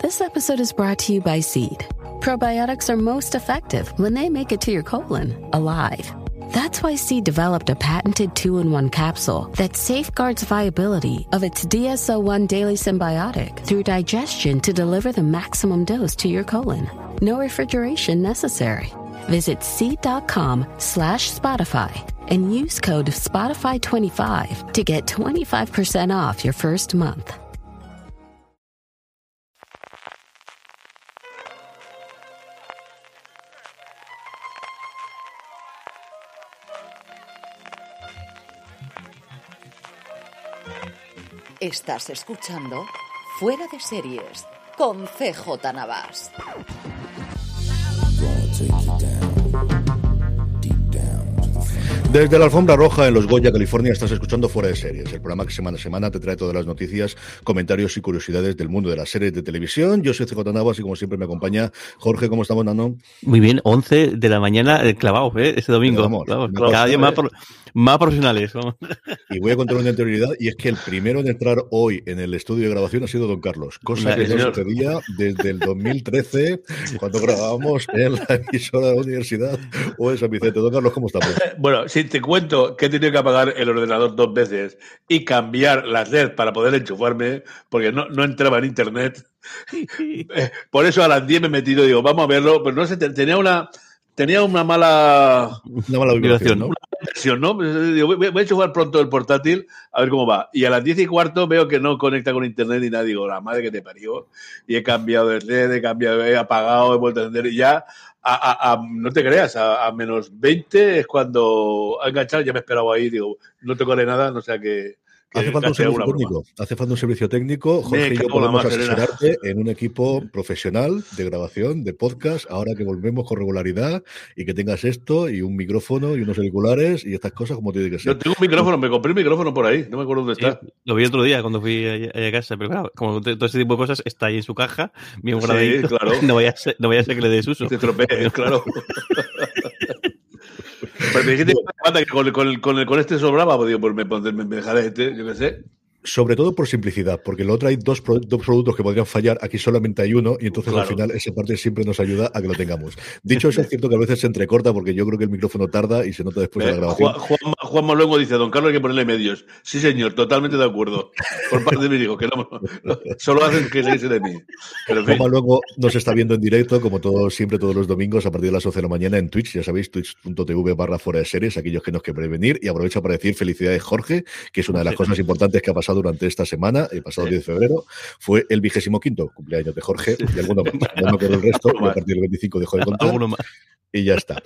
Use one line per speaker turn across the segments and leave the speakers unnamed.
This episode is brought to you by Seed. Probiotics are most effective when they make it to your colon alive. That's why Seed developed a patented two in one capsule that safeguards viability of its DSO1 daily symbiotic through digestion to deliver the maximum dose to your colon. No refrigeration necessary. Visit seed.com slash Spotify and use code Spotify25 to get 25% off your first month.
Estás escuchando Fuera de Series con CJ Navas.
Desde la alfombra roja en Los Goya, California, estás escuchando Fuera de Series, el programa que semana a semana te trae todas las noticias, comentarios y curiosidades del mundo de las series de televisión. Yo soy CJ Navas y como siempre me acompaña Jorge. ¿Cómo estamos, Nano?
Muy bien, 11 de la mañana eh, clavados, ¿eh? Este domingo.
Vamos,
cada día
costado,
más,
¿eh?
Más profesionales. vamos.
Y voy a contar una interioridad, y es que el primero en entrar hoy en el estudio de grabación ha sido Don Carlos, cosa que no sucedía desde el 2013, cuando grabábamos en la emisora de la universidad o en San Vicente. Don Carlos, ¿cómo estamos?
Bueno, si te cuento que he tenido que apagar el ordenador dos veces y cambiar las LED para poder enchufarme, porque no, no entraba en internet. Eh, Por eso a las 10 me he metido y digo, vamos a verlo, pero no sé, te- tenía una, tenía una mala
Una mala vibración, ¿no?
Versión, ¿no? Pues, digo, voy, voy a enchufar pronto el portátil a ver cómo va. Y a las 10 y cuarto veo que no conecta con internet ni nada. Digo, la madre que te parió. Y he cambiado de LED, he cambiado, he apagado, he vuelto a encender y ya. No te creas, a, menos 20 es cuando ha enganchado, ya me he esperado ahí, digo, no te corre nada, no sea que.
Hace falta un servicio técnico. Hace falta un servicio técnico. Jorge y yo podemos asesorarte en un equipo profesional de grabación, de podcast, ahora que volvemos con regularidad y que tengas esto y un micrófono y unos auriculares y estas cosas como tiene que ser.
Yo tengo un micrófono, me compré un micrófono por ahí, no me acuerdo dónde
Sí,
está.
lo vi otro día cuando fui allá a casa, pero claro, como todo este tipo de cosas está ahí en su caja, bien
Sí, claro.
No vaya a ser, no vaya a ser que le des uso.
Te estropees, claro. Pero me dijiste que con, con, con, con este sobraba, pues digo, pues me dejaré este, yo qué sé.
Sobre todo por simplicidad, porque lo otro hay dos, pro- dos productos que podrían fallar, aquí solamente hay uno, y entonces al final esa parte siempre nos ayuda a que lo tengamos. Dicho eso, es cierto que a veces se entrecorta porque yo creo que el micrófono tarda y se nota después de la
Eh,
grabación.
Juan, Juan, Juanma luego dice, don Carlos hay que ponerle medios. Sí, señor, totalmente de acuerdo. Por parte de mi hijo, que no, no, solo hacen que reírse de mí. Pero en fin,
Juanma luego nos está viendo en directo, como todos, siempre todos los domingos, a partir de las 11 de la mañana en Twitch, ya sabéis, twitch.tv barra fuera de series, aquellos que nos quieren venir. Y aprovecho para decir felicidades, Jorge, que es una de las cosas importantes que ha pasado durante esta semana, el pasado 10 de febrero, fue el vigésimo quinto cumpleaños de Jorge y alguno más. No me el resto, a partir del 25 dejó de contar.
Alguno más.
Y ya está.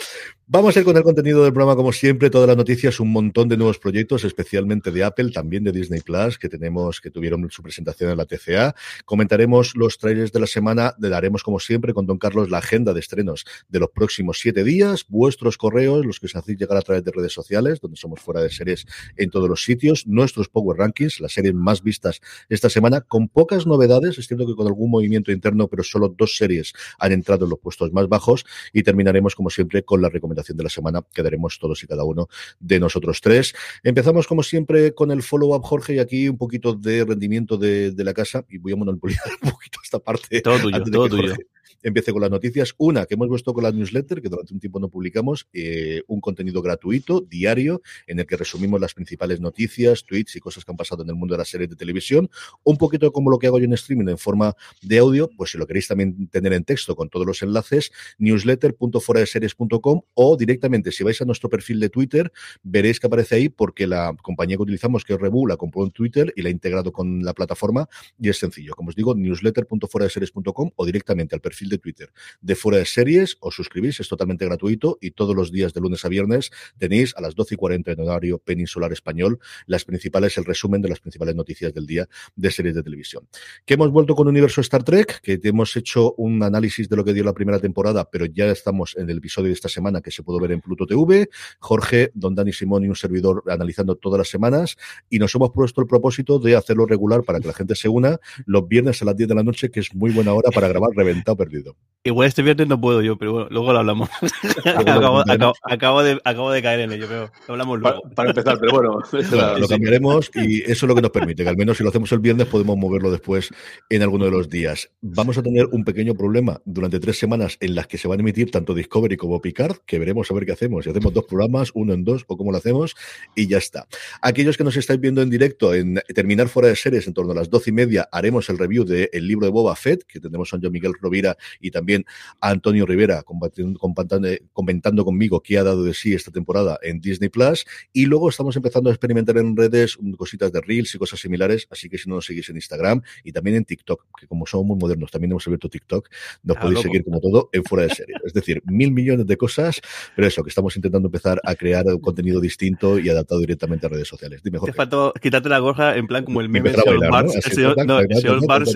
Vamos a ir con el contenido del programa, como siempre, todas las noticias, un montón de nuevos proyectos, especialmente de Apple, también de Disney Plus, que tenemos, que tuvieron su presentación en la TCA. Comentaremos los trailers de la semana, le daremos, como siempre, con Don Carlos la agenda de estrenos de los próximos siete días, vuestros correos, los que os hacéis llegar a través de redes sociales, donde somos fuera de series en todos los sitios, nuestros Power Rankings, las series más vistas esta semana, con pocas novedades, es cierto que con algún movimiento interno, pero solo dos series han entrado en los puestos más bajos y terminaremos como siempre con la recomendación de la semana que daremos todos y cada uno de nosotros tres. Empezamos como siempre con el follow-up Jorge y aquí un poquito de rendimiento de, de la casa y voy a monopolizar un poquito esta parte.
Todo tuyo, todo tuyo.
Jorge empiece con las noticias. Una, que hemos puesto con la newsletter, que durante un tiempo no publicamos, eh, un contenido gratuito, diario, en el que resumimos las principales noticias, tweets y cosas que han pasado en el mundo de las series de televisión. Un poquito como lo que hago yo en streaming en forma de audio, pues si lo queréis también tener en texto con todos los enlaces, newsletter.foradeseries.com o directamente, si vais a nuestro perfil de Twitter, veréis que aparece ahí porque la compañía que utilizamos, que es Rebu, la compró en Twitter y la ha integrado con la plataforma y es sencillo. Como os digo, newsletter.foradeseries.com o directamente al perfil de Twitter de Fuera de Series, os suscribís, es totalmente gratuito y todos los días de lunes a viernes tenéis a las 12 y 40 en horario peninsular español las principales, el resumen de las principales noticias del día de series de televisión. Que hemos vuelto con Universo Star Trek, que hemos hecho un análisis de lo que dio la primera temporada, pero ya estamos en el episodio de esta semana que se pudo ver en Pluto TV. Jorge, Don Dani Simón y un servidor analizando todas las semanas y nos hemos puesto el propósito de hacerlo regular para que la gente se una los viernes a las 10 de la noche, que es muy buena hora para grabar Reventado Perdido.
Igual este viernes no puedo yo, pero bueno, luego lo hablamos. acabo, acabo, acabo, de, acabo de caer en ello, pero lo hablamos luego.
Para, para empezar, pero bueno.
Lo cambiaremos y eso es lo que nos permite, que al menos si lo hacemos el viernes podemos moverlo después en alguno de los días. Vamos a tener un pequeño problema durante tres semanas en las que se van a emitir tanto Discovery como Picard, que veremos a ver qué hacemos. Si hacemos dos programas, uno en dos o cómo lo hacemos y ya está. Aquellos que nos estáis viendo en directo en terminar fuera de series en torno a las doce y media haremos el review del el libro de Boba Fett, que tendremos a John Miguel Rovira y también a Antonio Rivera comentando, conmigo qué ha dado de sí esta temporada en Disney Plus. Y luego estamos empezando a experimentar en redes cositas de Reels y cosas similares, así que si no nos seguís en Instagram y también en TikTok, que como somos muy modernos, también hemos abierto TikTok, nos
Ah,
podéis
loco.
seguir como todo en fuera de serie. Es decir, mil millones de cosas, pero eso, que estamos intentando empezar a crear un contenido distinto y adaptado directamente a redes sociales. Dime,
Te faltó quitarte la gorra en plan como el meme de señor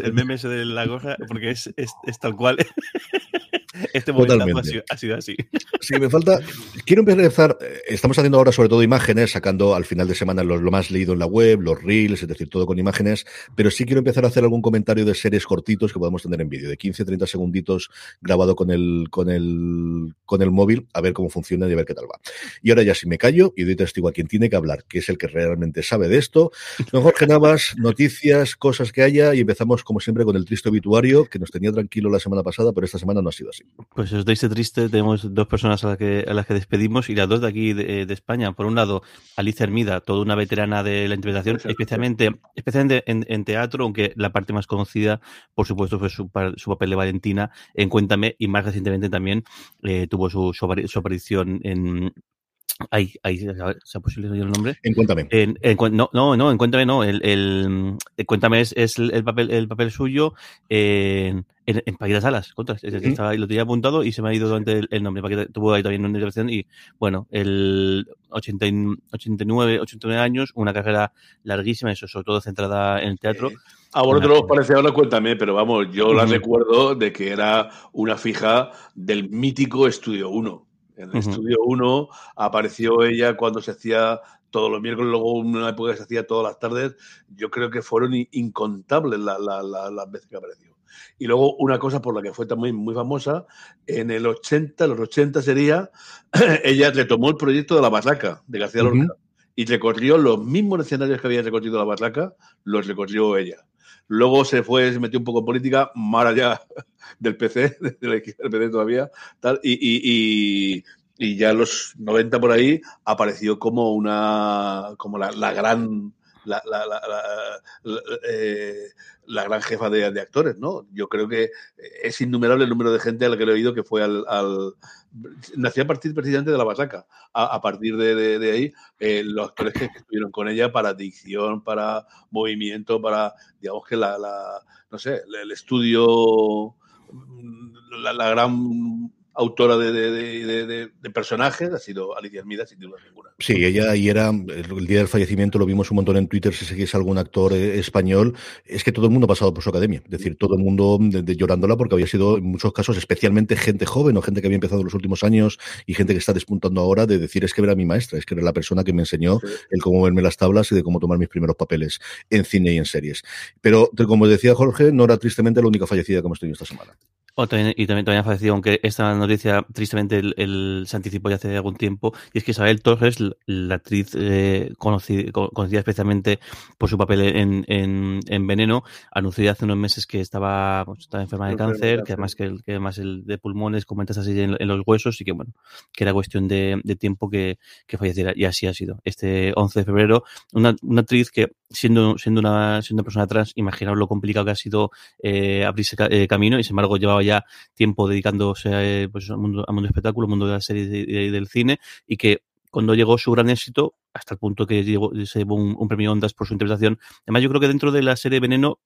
el meme ese de la gorra, porque es, es, es tal cual. ¿vale? Este momento ha
Totalmente.
sido, ha sido así.
Sí, me falta. Quiero empezar. eh, Estamos haciendo ahora sobre todo imágenes, sacando al final de semana lo, lo más leído en la web, los reels, es decir, todo con imágenes. Pero sí quiero empezar a hacer algún comentario de series cortitos que podamos tener en vídeo, de 15, 30 segunditos grabado con el, con el, con el móvil, a ver cómo funciona y a ver qué tal va. Y ahora ya si me callo y doy testigo a quien tiene que hablar, que es el que realmente sabe de esto. Don Jorge Navas, noticias, cosas que haya, y empezamos como siempre con el triste obituario, que nos tenía tranquilo la semana pasada, pero esta semana no ha sido así.
Pues os este triste, tenemos dos personas a las que, a las que despedimos y las dos de aquí de, de España. Por un lado, Alicia Hermida, toda una veterana de la interpretación, especialmente, especialmente en, en teatro, aunque la parte más conocida, por supuesto, fue su, su papel de Valentina en Cuéntame y más recientemente también eh, tuvo su, su, apari- su aparición en... Ay, ay, a ver, ¿sea posible el nombre?
En Cuéntame.
En, en no, no, no, en Cuéntame no. El, el, el Cuéntame es, es el, papel, el papel suyo en, en, en Paquita Salas. Que
Ujú.
estaba lo tenía apuntado y se me ha ido durante el, el nombre. Paquita tuvo ahí también una intervención y, bueno, el 80 y- 89, 89 años, una carrera larguísima, eso sobre todo centrada en el teatro.
A vosotros os parece ahora, cuéntame, pero vamos, yo la recuerdo de que era una fija del mítico Estudio 1. En el. Estudio 1 apareció ella cuando se hacía todos los miércoles, luego una época que se hacía todas las tardes. Yo creo que fueron in- incontables la- la- la- las veces que apareció. Y luego una cosa por la que fue también muy famosa, en el 80, los 80 sería, ella retomó el proyecto de la barraca de García. Lorca y recorrió los mismos escenarios que había recorrido la barraca, los recorrió ella. Luego se fue, se metió un poco en política, más allá del PC, de la izquierda del PC todavía, tal, y, y, y, y ya en los 90 por ahí apareció como una, como la, la gran, la, la, la, la- eh, la gran jefa de, de actores, ¿no? Yo creo que es innumerable el número de gente a la que le he oído que fue al, al nació a partir precisamente de la Basaca. A, partir de, de- ahí, eh, los actores que, estuvieron con ella para dicción, para movimiento, para, digamos que la, no sé, el, estudio, la gran autora de, de- de- personajes ha sido Alicia Hermida, sin duda ninguna.
Sí, ella y era el, día del fallecimiento lo vimos un montón en Twitter si seguís algún actor eh, español, es que todo el mundo ha pasado por su academia, es decir, todo el mundo llorándola porque había sido en muchos casos especialmente gente joven o gente que había empezado en los últimos años y gente que está despuntando ahora de decir es que era mi maestra, es que era la persona que me enseñó
Sí.
el cómo verme las tablas y de cómo tomar mis primeros papeles en cine y en series. Pero como decía Jorge, no era tristemente la única fallecida que hemos tenido esta semana.
También- y también, también ha fallecido, aunque esta noticia tristemente el, el- se anticipó ya hace algún tiempo, y es que Isabel Torres, la, la actriz eh, conocida, conocida especialmente por su papel en, en, en Veneno, anunció ya hace unos meses que estaba, pues, estaba enferma de cáncer, que además, que, además el de pulmones, como así en, en los huesos, y que bueno, que era cuestión de, de tiempo que, que falleciera, y así ha sido. Este 11 de febrero, una, una actriz que siendo, siendo, una, siendo una persona trans, imaginaos lo complicado que ha sido eh, abrirse eh, camino y sin embargo llevaba ya tiempo dedicándose eh, pues, al, mundo, al mundo del espectáculo, al mundo de las series y de- del cine y que cuando llegó su gran éxito, hasta el punto que llegó, se llevó un, premio Ondas por su interpretación. Además, yo creo que dentro de la serie Veneno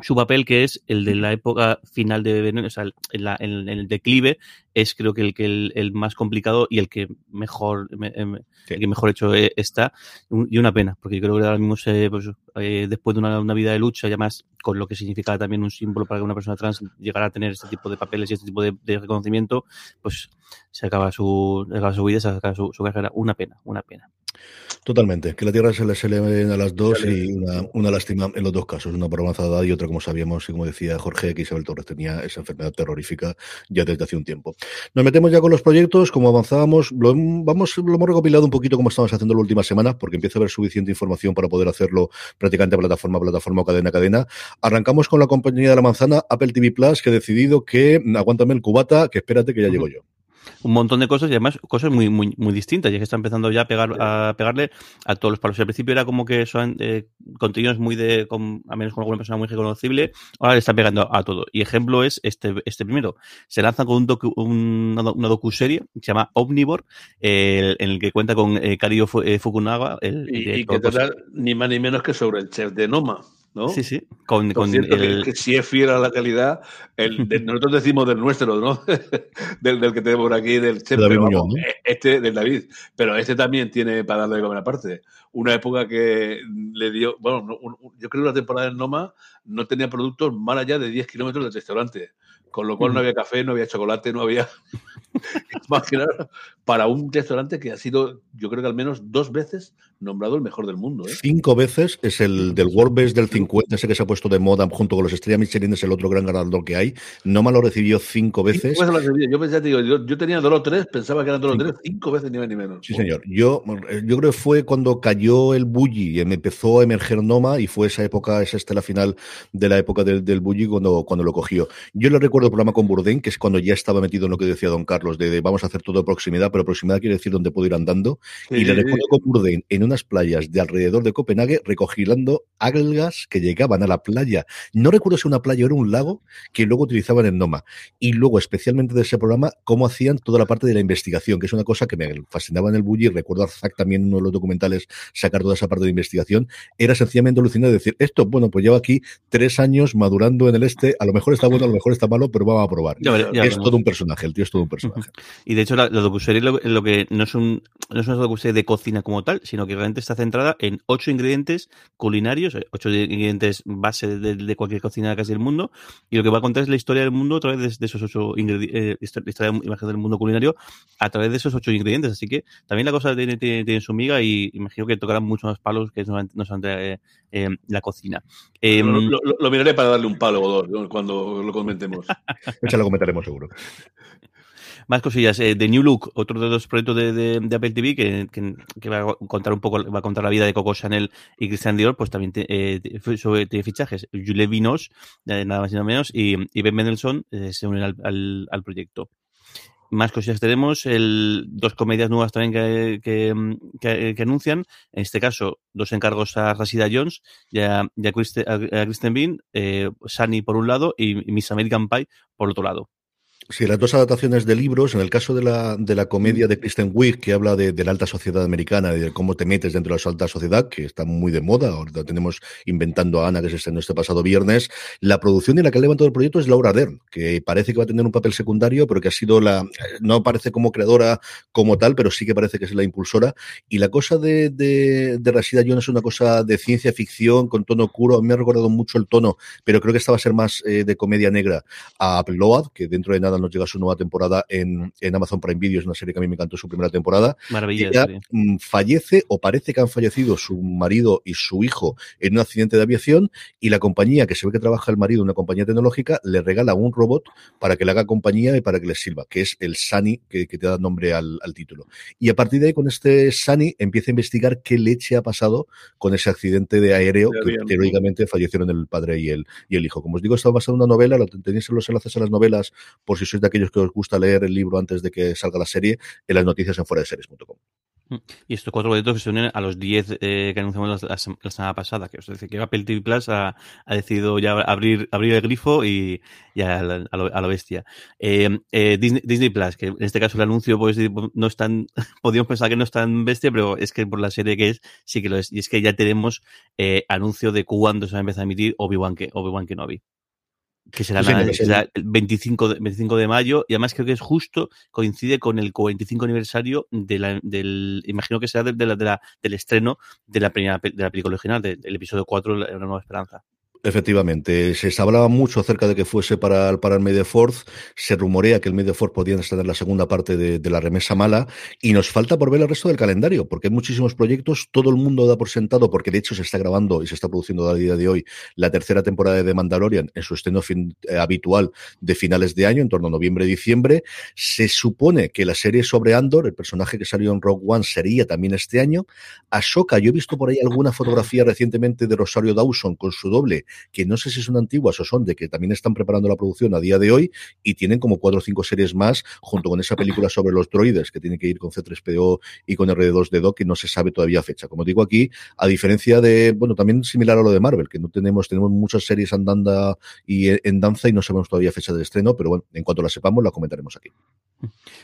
su papel, que es el de la época final de Venom, o sea, en, la, en, el declive, es creo que el que el, el más complicado y el que mejor em, el que mejor hecho eh, está. Y una pena porque yo creo que ahora mismo se, pues, eh, después de una, una, vida de lucha y además con lo que significa también un símbolo para que una persona trans llegara a tener este tipo de papeles y este tipo de, de reconocimiento pues se acaba su, se acaba su vida se acaba su, su carrera. Una pena una pena.
Totalmente, que la Tierra se le, se le ven a las dos y una, una, lástima en los dos casos, una por avanzada y otra, como sabíamos, y como decía Jorge, que Isabel Torres tenía esa enfermedad terrorífica ya desde hace un tiempo. Nos metemos ya con los proyectos, como avanzábamos, lo, vamos, lo hemos recopilado un poquito como estamos haciendo la última semana, porque empieza a haber suficiente información para poder hacerlo prácticamente plataforma a plataforma o cadena a cadena. Arrancamos con la compañía de la manzana, Apple TV Plus, que ha decidido que, aguántame el cubata, que espérate que ya llego yo
un montón de cosas y además cosas muy, muy, muy distintas. Y es que está empezando ya a, pegar, a pegarle a todos los palos. Al principio era como que son eh, contenidos muy de, con, a menos con alguna persona muy reconocible, ahora le está pegando a todo. Y ejemplo es este, este primero. Se lanza con un docu, un, una docuserie que se llama Omnivore, eh, en el que cuenta con eh, Kario eh, Fukunaga. El,
y, y que trata ni más ni menos que sobre el chef de Noma. ¿No?
Sí, sí. Con,
con cierto, el... que, que, si es fiel a la calidad, el, de, nosotros decimos del nuestro, ¿no? del, del, que tenemos por aquí, del chef,
David
pero,
Muñoz, ¿no?
este del David. Pero este también tiene para darle de comer aparte. Una época que le dio, bueno, un, yo creo que la temporada en Noma no tenía productos más allá de 10 kilómetros del restaurante. Con lo cual no había café, no había chocolate, no había. más que nada, para un restaurante que ha sido, yo creo que al menos dos veces nombrado el mejor del mundo. ¿eh?
Cinco veces es el del World Best del 50, ese que se ha puesto de moda junto con los Estrella Michelin, es el otro gran ganador que hay. No me lo recibió cinco veces.
Cinco veces lo yo, pensé, digo, yo, yo, tenía dos o tres, pensaba que eran dos o tres, cinco veces ni más ni menos.
Sí, señor. Yo, yo creo que fue cuando cayó el Bully y empezó a emerger Noma y fue esa época, esa estela final de la época del, del cuando, cuando lo cogió. Yo le recuerdo el programa con Bourdain, que es cuando ya estaba metido en lo que decía don Carlos, de, de vamos a hacer todo proximidad, pero proximidad quiere decir donde puedo ir andando. Sí, y le recuerdo con Bourdain en unas playas de alrededor de Copenhague recogilando algas que llegaban a la playa. No recuerdo si una playa o era un lago que luego utilizaban en Noma. Y luego, especialmente de ese programa, cómo hacían toda la parte de la investigación, que es una cosa que me fascinaba en el Bully. Recuerdo a Zack también en uno de los documentales sacar toda esa parte de investigación. Era sencillamente alucinante decir, esto, bueno, pues lleva aquí tres años madurando en el este, a lo mejor está bueno, a lo mejor está malo, pero vamos a probar.
Ya, ya,
es todo un personaje, el tío es todo un personaje.
Y de hecho, la, la docuserie lo, lo, que no es, un, no es una docuserie de cocina como tal, sino que realmente está centrada en ocho ingredientes culinarios, ocho ingredientes base de, de cualquier cocina casi del mundo, y lo que va a contar es la historia del mundo a través de, de esos ocho ingredientes, eh, la historia imagen del mundo culinario a través de esos ocho ingredientes. Así que también la cosa tiene, tiene, tiene su miga y imagino que tocarán muchos más palos que no, no son de eh, la cocina.
Eh, lo, lo, lo, miraré para darle un palo o dos cuando lo comentemos.
ya lo comentaremos seguro.
Más cosillas. Eh, The New Look, otro de los proyectos de, de, de Apple TV que, que, que, va a contar un poco, va a contar la vida de Coco Chanel y Christian Dior, pues también te, eh, sobre fichajes. Julie Vinos, eh, nada más y nada menos, y, y Ben Mendelssohn eh, se unen al, al, al, proyecto. Más cosillas tenemos, el, dos comedias nuevas también que, que, que, anuncian. En este caso, dos encargos a Rashida Jones y a, y a, Kristen, a, Kristen Bean, eh, Sunny por un lado y Miss American Pie por otro lado.
Sí, las dos adaptaciones de libros, en el caso de la, de la comedia de Kristen Wiig, que habla de, de, la alta sociedad americana y de cómo te metes dentro de la alta sociedad, que está muy de moda, ahorita tenemos inventando a Ana, que se estrenó este pasado viernes, la producción y la que ha levantado el proyecto es Laura Dern, que parece que va a tener un papel secundario, pero que ha sido la, no parece como creadora como tal, pero sí que parece que es la impulsora, y la cosa de, de, de Rashida Jones es una cosa de ciencia ficción, con tono oscuro, me ha recordado mucho el tono, pero creo que esta va a ser más eh, de comedia negra. A Load, que dentro de nada nos llega su nueva temporada en, en, Amazon Prime Video, es una serie que a mí me encantó su primera temporada.
Maravilla.
Ella sí. fallece o parece que han fallecido su marido y su hijo en un accidente de aviación y la compañía que se ve que trabaja el marido, una compañía tecnológica, le regala un robot para que le haga compañía y para que le sirva, que es el Sunny que, que te da nombre al, al, título. Y a partir de ahí, con este Sunny, empieza a investigar qué leche ha pasado con ese accidente de aéreo que, que heroicamente fallecieron el padre y el, y el hijo. Como os digo, está basado en una novela, lo tenéis en los enlaces a las novelas por si sois de aquellos que os gusta leer el libro antes de que salga la serie en las noticias en fuera de series.com.
Y estos cuatro proyectos que se unen a los 10 eh, que anunciamos la, semana pasada, que os decir que Apple TV Plus ha, decidido ya abrir, abrir el grifo y, y a, la, lo, bestia. Eh, eh, Disney, Plus, que en este caso el anuncio pues no es tan, podríamos pensar que no es tan bestia, pero es que por la serie que es, sí que lo es. Y es que ya tenemos eh, anuncio de cuándo se va a empezar a emitir Obi-Wan Obi Kenobi que será, sí, la, será el 25 de, 25 de mayo y además creo que es justo coincide con el 45 aniversario de la, del imagino que será de, de la, de la, del estreno de la primera de la película original del, episodio 4 la, la nueva esperanza
Efectivamente, se hablaba mucho acerca de que fuese para, para el Fourth, se rumorea que el Fourth podía estar en la segunda parte de, la remesa mala y nos falta por ver el resto del calendario, porque hay muchísimos proyectos, todo el mundo da por sentado, porque de hecho se está grabando y se está produciendo a día de hoy la tercera temporada de Mandalorian en su estreno fin, eh, habitual de finales de año, en torno a noviembre-diciembre. Se supone que la serie sobre Andor, el personaje que salió en Rogue One, sería también este año. Ahsoka, yo he visto por ahí alguna fotografía recientemente de Rosario Dawson con su doble, que no sé si son antiguas o son de que también están preparando la producción a día de hoy y tienen como cuatro o cinco series más junto con esa película sobre los droides que tiene que ir con C3PO y con R2D2 que no se sabe todavía fecha. Como digo aquí, a diferencia de, bueno, también similar a lo de Marvel, que no tenemos, tenemos muchas series andando y en danza y no sabemos todavía fecha de estreno, pero bueno, en cuanto la sepamos la comentaremos aquí.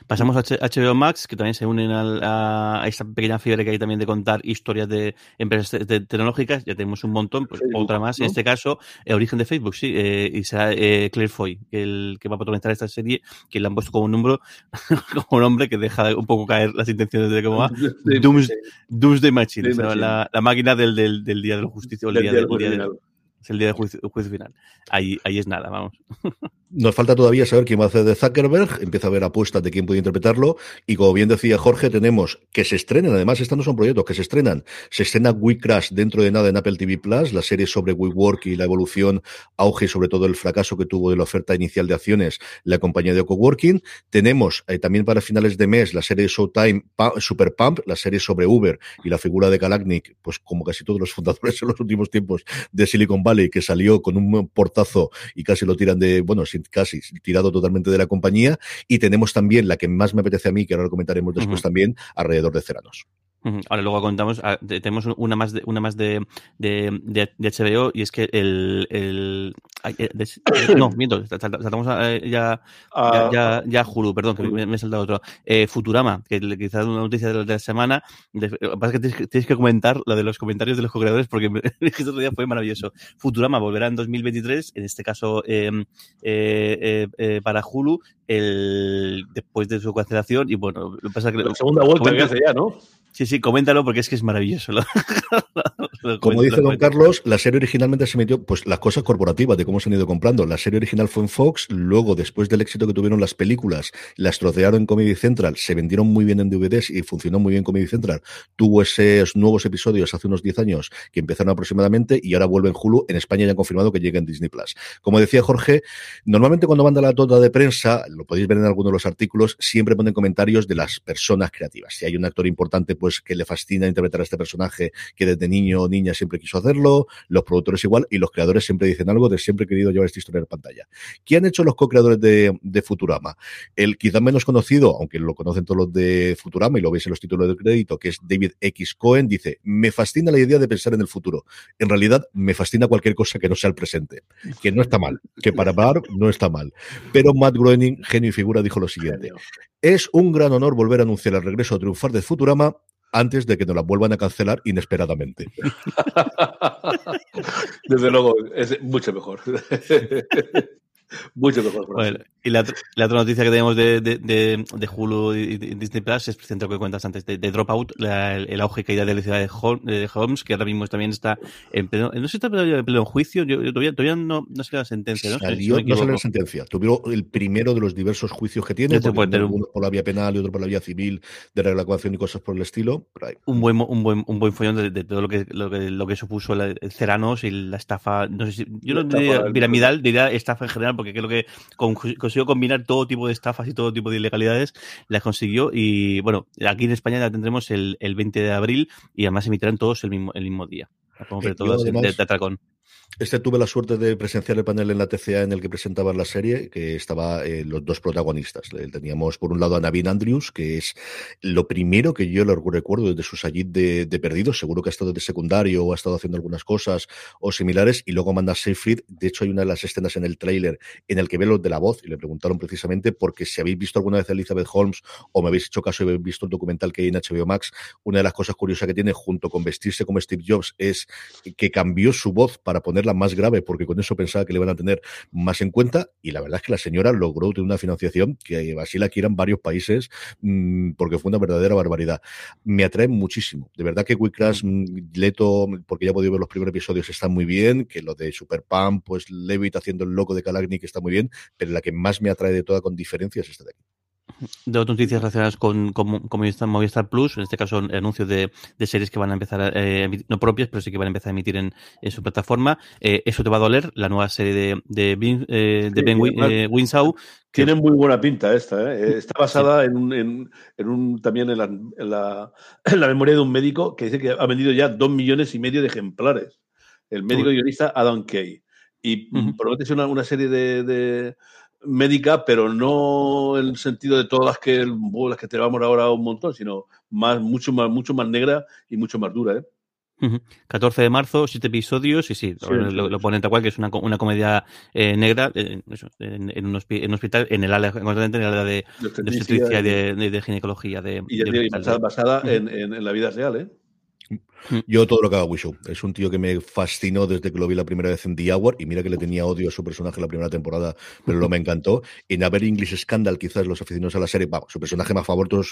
Pasamos a HBO Max, que también se unen a, a esta pequeña fiebre que hay también de contar historias de empresas te tecnológicas. Ya tenemos un montón, pues otra más. ¿no? En este caso, el origen de Facebook, sí, eh, y será eh, Claire Foy, el, que va a protagonizar esta serie, que le han puesto como un número, como un hombre que deja un poco caer las intenciones de cómo va. Dooms, Doomsday Machine, Machine. La, la, máquina del, del, del, día de la justicia, o el día, del, día del, es el día del juicio, final. Ahí, ahí es nada, vamos.
Nos falta todavía saber quién va a hacer de Zuckerberg, empieza a haber apuestas de quién puede interpretarlo, y como bien decía Jorge, tenemos que se estrenen, además estos no son proyectos, que se estrenan, se estrena We Crash dentro de nada en Apple TV Plus, la serie sobre WeWork y la evolución, auge y sobre todo el fracaso que tuvo de la oferta inicial de acciones la compañía de coworking, tenemos eh, también para finales de mes la serie Showtime Super Pump, la serie sobre Uber y la figura de Kalanick, pues como casi todos los fundadores en los últimos tiempos de Silicon Valley, que salió con un portazo y casi lo tiran de, bueno, casi tirado totalmente de la compañía. Y tenemos también la que más me apetece a mí, que ahora lo comentaremos después uh -huh. también, alrededor de Ceranos.
Ahora luego contamos, ah, tenemos una más de, una más de, de, de, de HBO y es que el, el no, miento, saltamos a, eh, ya, ya, ya, ya, Hulu, perdón, que me, me he saltado otro. Eh, Futurama, que quizás una noticia de, la semana. De, lo que pasa es que tienes, tienes, que comentar lo de los comentarios de los co-creadores porque este otro día fue maravilloso. Futurama volverá en 2023, en este caso eh, eh, para Hulu, el, después de su cancelación. Y bueno, lo que pasa es que.
La segunda vuelta que hace ya, ¿no?
Sí, sí, coméntalo porque es que es maravilloso.
Como dice don Carlos, la serie originalmente se metió, pues las cosas corporativas de cómo se han ido comprando. La serie original fue en Fox, luego, después del éxito que tuvieron las películas, las trocearon en Comedy Central, se vendieron muy bien en DVDs y funcionó muy bien Comedy Central. Tuvo esos nuevos episodios hace unos 10 años que empezaron aproximadamente y ahora vuelve en Hulu. En España ya han confirmado que llega en Disney Plus. Como decía Jorge, normalmente cuando manda la tota de prensa, lo podéis ver en algunos de los artículos, siempre ponen comentarios de las personas creativas. Si hay un actor importante, pues que le fascina interpretar a este personaje que desde niño niña siempre quiso hacerlo, los productores igual y los creadores siempre dicen algo de siempre he querido llevar esta historia en pantalla. ¿Qué han hecho los co-creadores de, de, Futurama? El quizás menos conocido, aunque lo conocen todos los de Futurama y lo veis en los títulos de crédito, que es David X. Cohen, dice, me fascina la idea de pensar en el futuro. En realidad, me fascina cualquier cosa que no sea el presente, que no está mal, que para par no está mal. Pero Matt Groening, genio y figura, dijo lo siguiente. Es un gran honor volver a anunciar el regreso a triunfar de Futurama antes de que nos la vuelvan a cancelar inesperadamente.
Desde luego, es mucho mejor. Mucho mejor.
Bueno, y la, la, otra noticia que tenemos de, de, de, de Hulu y Disney Plus es precisamente lo que cuentas antes, de, de Dropout, la, el, el, auge y caída de la ciudad de Holmes, que ahora mismo también está en pleno, no sé si está en pleno juicio, yo, yo, todavía, todavía no, no sé la sentencia, ¿no?
Salió, no sale la sentencia, tuvieron el primero de los diversos juicios que tiene, uno por la vía penal y otro por la vía civil, de regulación y cosas por el estilo.
Un buen, un buen, un buen follón de, de, todo lo que, lo que, lo que supuso el, el Ceranos y la estafa, no sé si, yo no diría piramidal, diría estafa en general, porque creo que consiguió combinar todo tipo de estafas y todo tipo de ilegalidades, las consiguió y bueno, aquí en España la tendremos el, el 20 de abril y además emitirán todos el mismo, el mismo día. Como que todos de, de, atracón.
Este tuve la suerte de presenciar el panel en la TCA en el que presentaban la serie, que estaba eh, los dos protagonistas. Teníamos por un lado a Navin Andrews, que es lo primero que yo lo recuerdo desde sus allí de, de perdidos. Seguro que ha estado de secundario o ha estado haciendo algunas cosas o similares. Y luego manda Seyfried. De hecho, hay una de las escenas en el tráiler en el que ve lo de la voz y le preguntaron precisamente porque si habéis visto alguna vez a Elizabeth Holmes o me habéis hecho caso y habéis visto el documental que hay en HBO Max, una de las cosas curiosas que tiene junto con vestirse como Steve Jobs es que cambió su voz para ponerla más grave porque con eso pensaba que le van a tener más en cuenta y la verdad es que la señora logró tener una financiación que así la quieran varios países mmm, porque fue una verdadera barbaridad. Me atrae muchísimo. De verdad que We Crash, mm, Leto, porque ya he podido ver los primeros episodios, está muy bien, que lo de Super Pump, pues Levitt haciendo el loco de Kalagnik está muy bien, pero la que más me atrae de toda con diferencia es esta de aquí
de otras noticias relacionadas con, con, con Movistar, Movistar, Plus, en este caso anuncios de, de series que van a empezar a eh, emitir, no propias, pero sí que van a empezar a emitir en, en su plataforma. Eh, eso te va a doler, la nueva serie de, de, Ben, eh, de ben Win, Winshaw.
Que... Tiene muy buena pinta esta. Está basada sí. en, un, en, en, un, también en la, en, la, en la memoria de un médico que dice que ha vendido ya dos millones y medio de ejemplares. El médico guionista Adam Kay. Y uh -huh. promete ser una, una serie de, de médica, pero no en el sentido de todas las que, las que tenemos ahora un montón, sino más, mucho más, mucho más negra y mucho más dura, ¿eh?
Uh -huh. 14 de marzo, siete episodios, y sí, sí lo, ponen tal cual, que es una, una comedia eh, negra eh, en, en, un en, un hospital, en el área, en el área de, de de, de, de, ginecología. De,
y de basada, basada uh -huh. en, en, la vida real, ¿eh?
Yo todo lo que haga Wishow. Es un tío que me fascinó desde que lo vi la primera vez en The Hour y mira que le tenía odio a su personaje la primera temporada, pero lo me encantó. En Aver English Scandal, quizás los aficionados a la serie, vamos, su personaje más favorito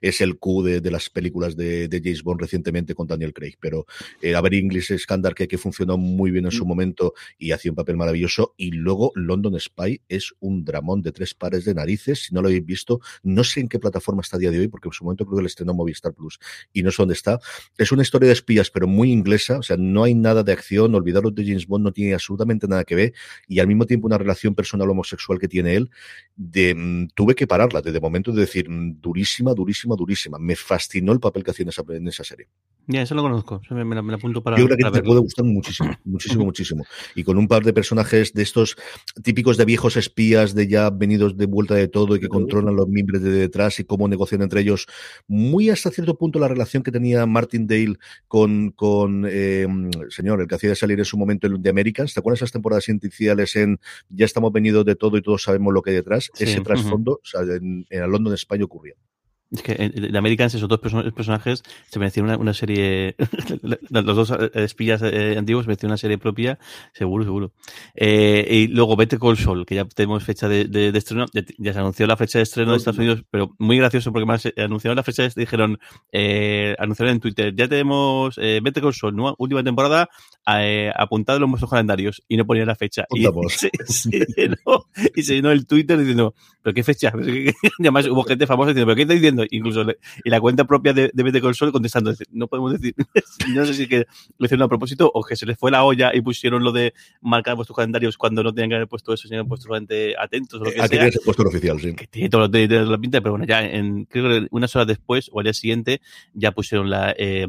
es el Q de, de las películas de, de, James Bond recientemente con Daniel Craig, pero eh, Aver English Scandal que, que funcionó muy bien en su momento y hacía un papel maravilloso. Y luego London Spy es un dramón de tres pares de narices. Si no lo habéis visto, no sé en qué plataforma está a día de hoy, porque en su momento creo que el estrenó Movistar Plus y no sé dónde está. Es una historia de espías, pero muy inglesa, o sea, no hay nada de acción, olvidaros de James Bond no tiene absolutamente nada que ver, y al mismo tiempo una relación personal homosexual que tiene él, de, mm, tuve que pararla desde el momento de decir, mm, durísima, durísima, durísima. Me fascinó el papel que hacía en esa, en esa serie.
Ya, eso lo conozco, me, me, me, la apunto para
Yo creo que te puede gustar muchísimo, muchísimo, muchísimo. Y con un par de personajes de estos típicos de viejos espías, de ya venidos de vuelta de todo y que controlan los miembros de detrás y cómo negocian entre ellos, muy hasta cierto punto la relación que tenía Martin Dale con, con eh, señor, el que hacía salir en su momento de Americans. ¿Te acuerdas esas temporadas iniciales en ya estamos venidos de todo y todos sabemos lo que hay detrás? Sí, Ese trasfondo, uh -huh. o sea, en, en el London, España ocurría.
Es que de Americans, esos dos personajes se merecían una, una serie. los dos eh, espías eh, antiguos merecían una serie propia, seguro, seguro. Eh, y luego Vete Call Sol, que ya tenemos fecha de, de, de estreno. Ya, ya, se anunció la fecha de estreno de Estados Unidos, pero muy gracioso porque más anunciaron la fecha, de, dijeron, eh, anunciaron en Twitter, ya tenemos eh, Vete Call Sol, ¿no? última temporada, eh, apuntado en vuestros calendarios y no ponía la fecha. Y se, se, llenó, y se llenó el Twitter diciendo, ¿pero qué fecha? Y además hubo gente famosa diciendo, ¿pero qué está diciendo? Incluso le, y la cuenta propia de, de Better Sol contestando, no podemos decir, no sé si que lo hicieron a propósito o que se les fue la olla y pusieron lo de marcar vuestros calendarios cuando no tenían que haber puesto eso, sino puesto solamente atentos o lo que
Aquí
sea.
Aquí puesto el oficial, sí.
Que tiene todo lo de, de la pinta, pero bueno, ya en, creo que unas horas después o al día siguiente ya pusieron la, eh,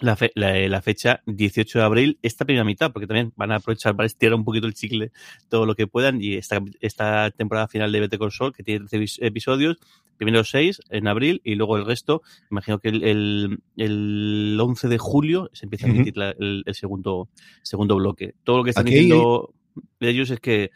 la, fe, la, la, fecha 18 de abril, esta primera mitad, porque también van a aprovechar para estirar un poquito el chicle todo lo que puedan. Y esta, esta temporada final de Bete Sol, que tiene 13 episodios, primero 6 en abril y luego el resto, imagino que el, el, el 11 de julio se empieza a emitir la, el, el, segundo, segundo bloque. Todo lo que están diciendo hay... ellos es que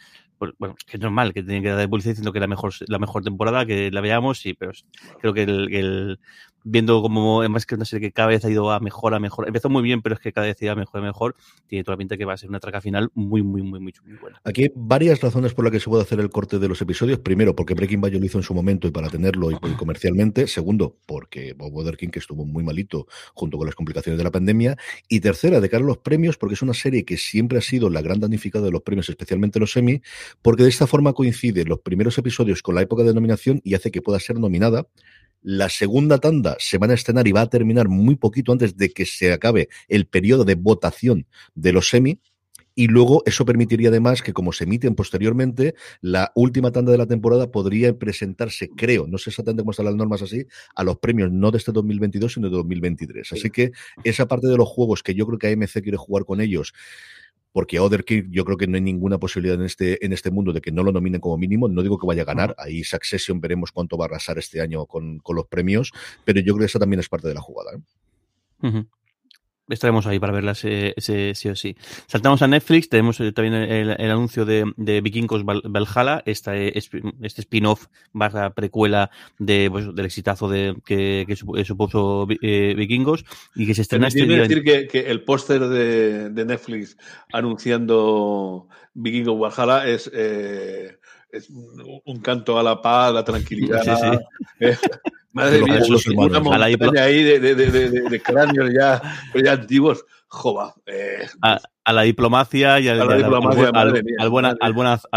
bueno, que es normal que tienen que dar de publicidad diciendo que la mejor, la mejor temporada, que la veamos, sí, pero creo que el, el viendo como además que una serie que cada vez ha ido a mejor, a mejor, empezó muy bien, pero es que cada vez iba mejor, a mejor, tiene toda la pinta que va a ser una traca final muy, muy, muy, muy, buena.
Aquí hay varias razones por las que se puede hacer el corte de los episodios. Primero, porque Breaking Bad lo hizo en su momento y para tenerlo y, comercialmente. Segundo, porque Bob Weatherkin, que estuvo muy malito junto con las complicaciones de la pandemia. Y tercera, de cara a los premios, porque es una serie que siempre ha sido la gran damnificada de los premios, especialmente los Emmy, porque de esta forma coinciden los primeros episodios con la época de nominación y hace que pueda ser nominada. La segunda tanda se van a estrenar y va a terminar muy poquito antes de que se acabe el periodo de votación de los semi. Y luego eso permitiría además que como se emiten posteriormente, la última tanda de la temporada podría presentarse, creo, no sé exactamente cómo están las normas así, a los premios no de este 2022, sino de 2023. Así que esa parte de los juegos que yo creo que AMC quiere jugar con ellos, porque Otherkirk yo creo que no hay ninguna posibilidad en este, en este mundo de que no lo nominen como mínimo. No digo que vaya a ganar, ahí Succession veremos cuánto va a arrasar este año con, con los premios, pero yo creo que esa también es parte de la jugada. ¿eh?
Estaremos ahí para verlas eh, ese- sí o sí. Saltamos a Netflix, tenemos eh, también el, el anuncio de, de Vikingos Val- Valhalla, esta, eh, este spin-off barra precuela de, pues, del exitazo de, que, eh, supuso eh, Vikingos y que se estrena este día.
decir que, que el póster de, de Netflix anunciando Vikingo Valhalla es, eh, es un, un canto a la paz, a la tranquilidad.
Sí, sí.
Madre
Los
mía,
pueblos
una
hermanos.
A la
montaña ahí de, de, de, de- de cráneos ya, ya antiguos. Jova, eh,
a, a la diplomacia y al,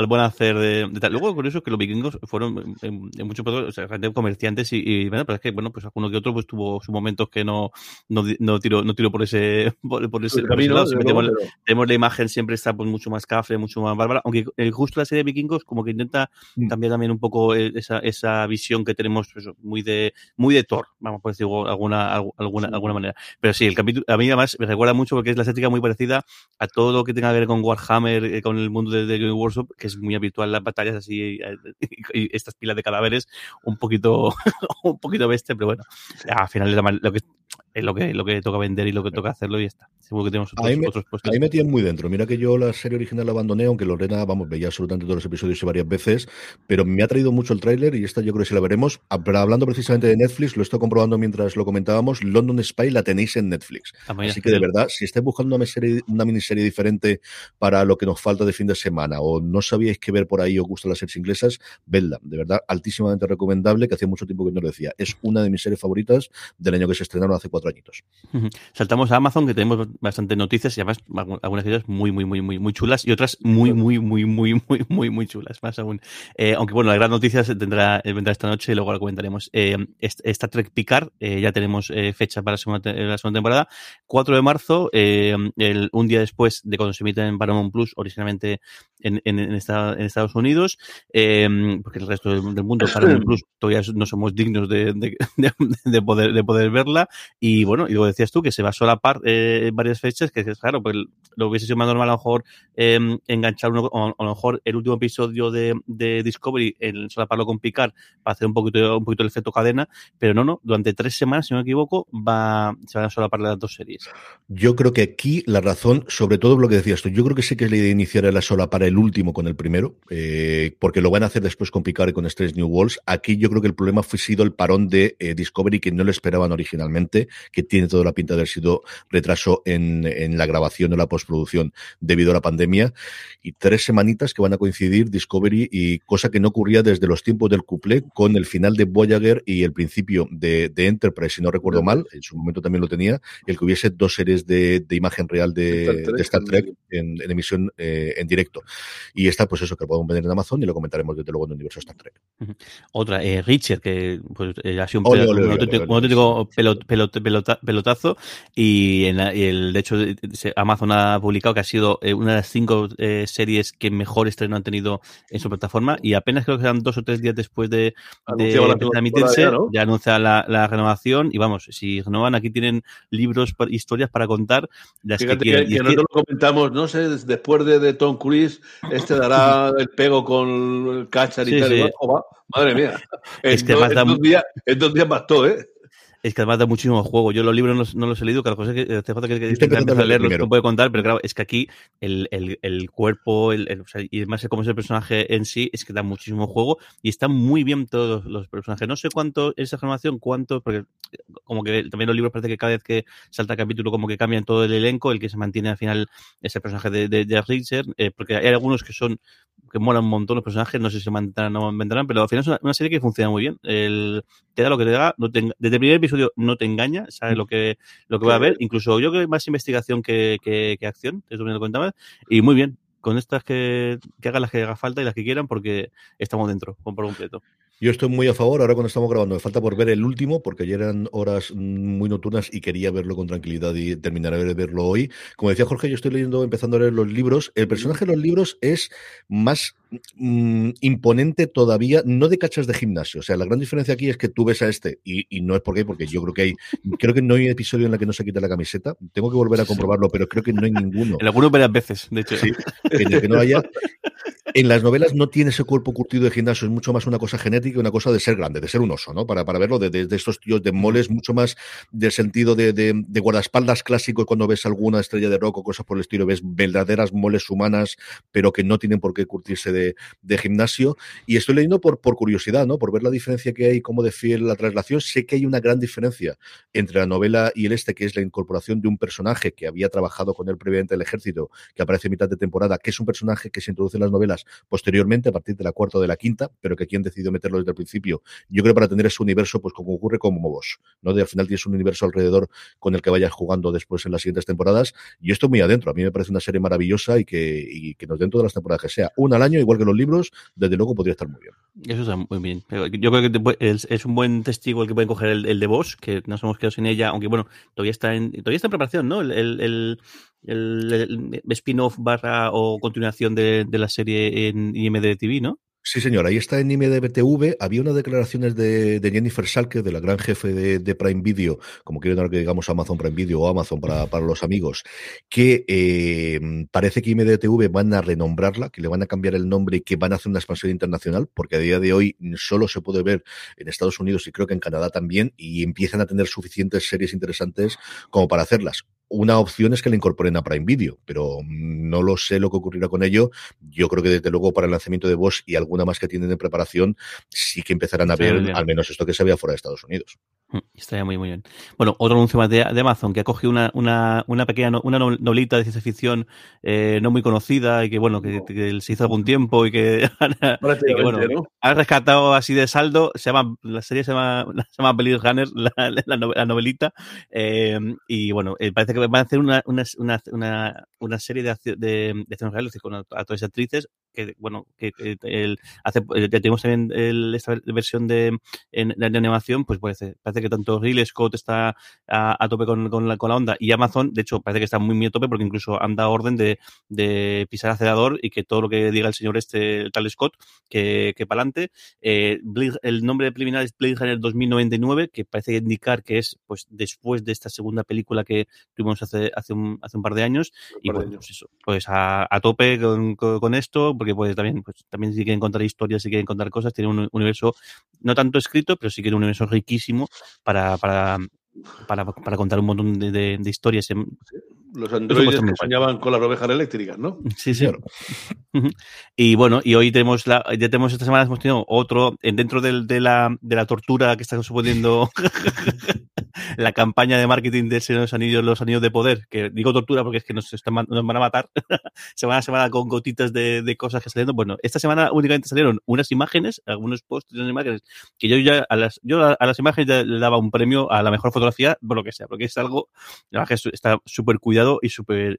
buen, hacer de, de tal. Luego, curioso que los vikingos fueron en, en muchos o sea, gente comerciantes y, y, bueno, pero es que, bueno, pues alguno que otro pues tuvo sus momentos que no, no, no tiró, no tiró por ese, por, por ese,
el
por ese
camino,
lado.
luego,
tenemos,
pero-
tenemos la imagen siempre está pues mucho más café, mucho más bárbara, aunque eh, justo la serie de vikingos como que intenta
Mm.
cambiar también un poco eh, esa, esa visión que tenemos pues, muy de muy de Thor, vamos por decirlo de alguna, algu- alguna, alguna manera. Pero sí, el capítulo a mí además me recuerda mucho porque es la estética muy parecida a todo lo que tenga que ver con Warhammer, eh, con el mundo de, de Workshop, que es muy habitual las batallas así eh, y estas pilas de cadáveres un poquito un poquito bestia, pero bueno, al final es lo que es lo que lo que toca vender y lo que toca hacerlo y ya está. Seguro que tenemos otros,
Ahí me,
otros
ahí metían muy dentro. Mira que yo la serie original la abandoné, aunque Lorena, vamos, veía absolutamente todos los episodios y varias veces, pero me ha traído mucho el tráiler y esta yo creo que sí la veremos. Ah, hablando precisamente de Netflix, lo estoy comprobando mientras lo comentábamos, London Spy la tenéis en Netflix.
También
Así que de verdad, si estáis buscando una, serie, una miniserie diferente para lo que nos falta de fin de semana o no sabíais qué ver por ahí o os gustan las series inglesas, vedla. De verdad, altísimamente recomendable, que hacía mucho tiempo que no lo decía. Es una de mis series favoritas del año que se estrenaron hace cuatro añitos.
Saltamos a Amazon, que tenemos bastante noticias y además algu- algunas de ellas muy, muy, muy, muy, muy chulas y otras muy, muy, muy, muy, muy, muy, muy chulas, más aún. Eh, aunque bueno, la gran noticia se tendrá, eh, vendrá esta noche y luego la comentaremos. Eh, Star Trek Picard, eh, ya tenemos eh, fecha para la segunda, la segunda temporada. 4 de marzo, eh, el- un día después de cuando se emite en Paramount Plus, originalmente en, en, en esta- en Estados Unidos, porque el resto del, del mundo, Paramount Plus, todavía no somos dignos de, de, de- de poder, de poder verla. Y bueno, y lo decías tú, que se va a solapar eh, varias fechas, que es claro, pues lo hubiese sido más normal a lo mejor eh, enganchar uno, o a lo mejor el último episodio de, de Discovery, el solaparlo con Picard, para hacer un poquito, un poquito el efecto cadena, pero no, no, durante tres semanas, si no me equivoco, va, se van a solapar las dos series.
Yo creo que aquí la razón, sobre todo lo que decías tú, yo creo que sí que es la idea de iniciar la sola para el último con el primero, eh, porque lo van a hacer después con Picard y con Strange New Worlds. Aquí yo creo que el problema fue sido el parón de eh, Discovery que no lo esperaban originalmente, que tiene toda la pinta de haber sido retraso en, en la grabación o la postproducción debido a la pandemia. Y tres semanitas que van a coincidir Discovery y cosa que no ocurría desde los tiempos del couple con el final de Voyager y el principio de, de Enterprise, si no recuerdo mal, en su momento también lo tenía, el que hubiese dos series de, de imagen real de,
Star Trek,
de Star Trek en, en emisión eh, en directo. Y está, pues eso, que lo podemos ver en Amazon y lo comentaremos desde luego en el universo Star Trek.
Otra, eh, Richard, que pues, eh, ha sido un,
ole, ole,
auténtico,
ole,
un auténtico
ole.
pelot- pelot- pelota- pelotazo y, en la- y el, de hecho de- de- Amazon ha publicado que ha sido eh, una de las cinco eh, series que mejor estreno han tenido en su plataforma y apenas creo que eran dos o tres días después de, de
segunda
emitirse,
ya, ¿no?
ya anuncia la, la renovación y vamos, si renovan aquí tienen libros, historias para contar las que
Fíjate
quieran.
que, que
es que-
nosotros lo comentamos, no sé, después de, de Tom Cruise, este dará el pego con el Cachar y
Sí,
tal.
sí.
y. Joder, madre mía.
Es
En,
que
en
da-
dos días, en dos días bastó, ¿eh?
Es que además da muchísimo juego. Yo los libros no, no los he leído, cada cosa que hace falta que, que, que empiece
a
a
leer
leerlos, no puede contar, pero claro, es que aquí el, el, el cuerpo el, el- o sea, y además cómo es el personaje en sí, es que da muchísimo juego y están muy bien todos los personajes. No sé cuánto es esa renovación, cuánto, porque como que también los libros parece que cada vez que salta capítulo como que cambian todo el elenco, el que se mantiene al final es el personaje de, de, de Richard, eh, porque hay algunos que son que molan un montón los personajes, no sé si se mantendrán o no mantendrán, pero al final es una, una serie que funciona muy bien. El, te da lo que te da, no te desde el primer episodio no te engaña, sabes lo que, lo que va a haber, incluso yo creo que más investigación que, que, que acción, eso me lo comentabas, y muy bien, con estas que, que hagan las que haga falta y las que quieran, porque estamos dentro, por completo.
Yo estoy muy a favor, ahora cuando estamos grabando, me falta por ver el último, porque ayer eran horas muy nocturnas y quería verlo con tranquilidad y terminar de verlo hoy. Como decía Jorge, yo estoy leyendo, empezando a leer los libros. El personaje de los libros es más mm, imponente todavía, no de cachas de gimnasio. O sea, la gran diferencia aquí es que tú ves a este, y, no es porque, porque yo creo que hay, creo que no hay episodio en el que no se quita la camiseta. Tengo que volver a comprobarlo, pero creo que no hay ninguno.
En algunos varias veces, de hecho.
Sí, que no haya. En las novelas no tiene ese cuerpo curtido de gimnasio, es mucho más una cosa genética y una cosa de ser grande, de ser un oso, ¿no? Para, para verlo de, de, estos tíos de moles, mucho más del sentido de, de, de, guardaespaldas clásico cuando ves alguna estrella de rock o cosas por el estilo, ves verdaderas moles humanas, pero que no tienen por qué curtirse de, de gimnasio. Y estoy leyendo por, por curiosidad, ¿no? Por ver la diferencia que hay, cómo de fiel la traslación. Sé que hay una gran diferencia entre la novela y el este, que es la incorporación de un personaje que había trabajado con él previamente en el ejército, que aparece en mitad de temporada, que es un personaje que se introduce en las novelas posteriormente, a partir de la cuarta o de la quinta, pero que quien decidió meterlo desde el principio, yo creo para tener ese universo, pues como ocurre con Mobos, ¿no? De al final tienes un universo alrededor con el que vayas jugando después en las siguientes temporadas, y esto muy adentro. A mí me parece una serie maravillosa y que, y que nos den todas las temporadas que sea. Una al año, igual que los libros, desde luego podría estar muy bien.
Eso está muy bien. Yo creo que es, un buen testigo el que pueden coger el, de Boss, que nos hemos quedado sin ella, aunque bueno, todavía está en, todavía está en preparación, ¿no? el, spin-off barra o continuación de, la serie en IMD TV, ¿no?
Sí, señor, ahí está en IMDB Había unas declaraciones de, Jennifer Salke, de la gran jefe de, Prime Video, como quieren ahora que digamos Amazon Prime Video o Amazon para, los amigos, que eh, parece que IMDB van a renombrarla, que le van a cambiar el nombre y que van a hacer una expansión internacional, porque a día de hoy solo se puede ver en Estados Unidos y creo que en Canadá también, y empiezan a tener suficientes series interesantes como para hacerlas una opción es que le incorporen a Prime Video, pero no lo sé lo que ocurrirá con ello. Yo creo que desde luego para el lanzamiento de Bosch y alguna más que tienen en preparación, sí que empezarán a ver al menos esto que se veía fuera de Estados Unidos.
Mm, estaría muy, muy bien. Bueno, otro anuncio más de, Amazon que ha cogido una, una, una pequeña una novelita de ciencia ficción eh, no muy conocida y que, bueno, que, se hizo algún tiempo y que, bueno, ha rescatado así de saldo. Se llama, la serie se llama, se llama Blade Runner, la, novelita. Eh, y bueno, eh, parece que van a hacer una, una, una, una serie de, de, de reales con actores y actrices que bueno que, el, hace ya tenemos también el, esta versión de, en, de animación pues parece, parece que tanto Ridley Scott está a, tope con, con, la, con la onda y Amazon de hecho parece que está muy muy a tope porque incluso han dado orden de, de pisar acelerador y que todo lo que diga el señor este el tal Scott que, que para adelante eh, el nombre preliminar es Blade Runner 2099 que parece indicar que es pues después de esta segunda película que tuvimos hace hace un, hace un par de años y bueno, pues eso pues a, a tope con, con esto porque pues también, pues también si quieren contar historias, si quieren contar cosas, tiene un universo no tanto escrito, pero sí que un universo riquísimo para, para, para, para contar un montón de, de, de historias.
Los androides que soñaban con las ovejas eléctricas, ¿no?
Sí, sí. y bueno, y hoy tenemos la, ya tenemos esta semana hemos tenido otro, dentro de, de, la, de la tortura que está suponiendo la campaña de marketing de los anillos, los anillos de poder, que digo tortura porque es que nos, están, nos van a matar semana a semana con gotitas de, de cosas que saliendo. Bueno, esta semana únicamente salieron unas imágenes, algunos posts de imágenes, que yo ya a las, yo a, las imágenes le daba un premio a la mejor fotografía, por lo que sea, porque es algo, la que está súper cuidado y súper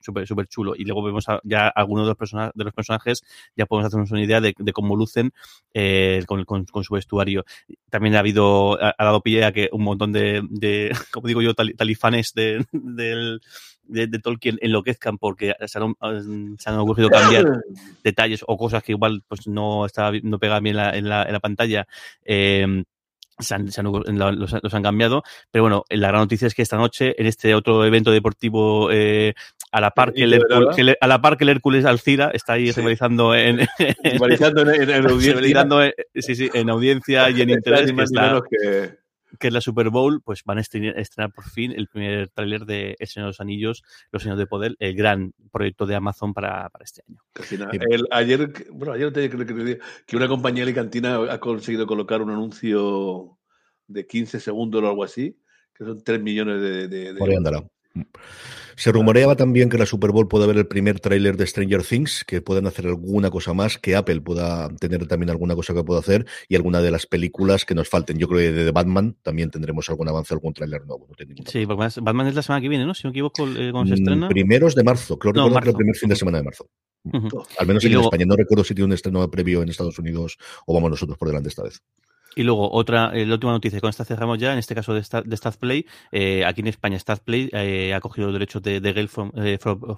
super, super chulo. Y luego vemos ya algunos de los, personajes, de los personajes, ya podemos hacernos una idea de, cómo lucen eh, con, con, su vestuario. También ha habido, ha, dado pie a que un montón de, de como digo yo, talifanes de, del de, de, Tolkien enloquezcan porque se han, ocurrido cambiar detalles o cosas que igual pues no estaba no pegaban bien en la, en la pantalla eh, se han, los, han cambiado, pero bueno, la gran noticia es que esta noche, en este otro evento deportivo, eh, a la par que, el a la par que el Hércules Alcira está ahí rivalizando en,
en, en,
audiencia, sí, sí, en audiencia y en interés. que, que es la Super Bowl, pues van a estrenar, por fin el primer tráiler de El Señor de los Anillos, Los Señores de Poder, el gran proyecto de Amazon para, para este año.
El, ayer, bueno, ayer te que, que una compañía alicantina ha conseguido colocar un anuncio de 15 segundos o algo así, que son 3 millones de, de,
de Se rumoreaba también que la Super Bowl puede haber el primer tráiler de Stranger Things, que puedan hacer alguna cosa más, que Apple pueda tener también alguna cosa que pueda hacer y alguna de las películas que nos falten. Yo creo que de Batman también tendremos algún avance, algún tráiler nuevo.
sí, porque Batman es la semana que viene, ¿no? Si no me equivoco, eh, cuando se mm, estrena.
Primeros de marzo, creo que es el primer fin de semana de marzo. Al menos en España. No recuerdo si tiene un estreno previo en Estados Unidos o vamos nosotros por delante esta vez.
Y luego, otra, eh, la última noticia, con esta cerramos ya, en este caso de, Star, de Play, eh, aquí en España Play eh, ha cogido los derechos de, de Gale from,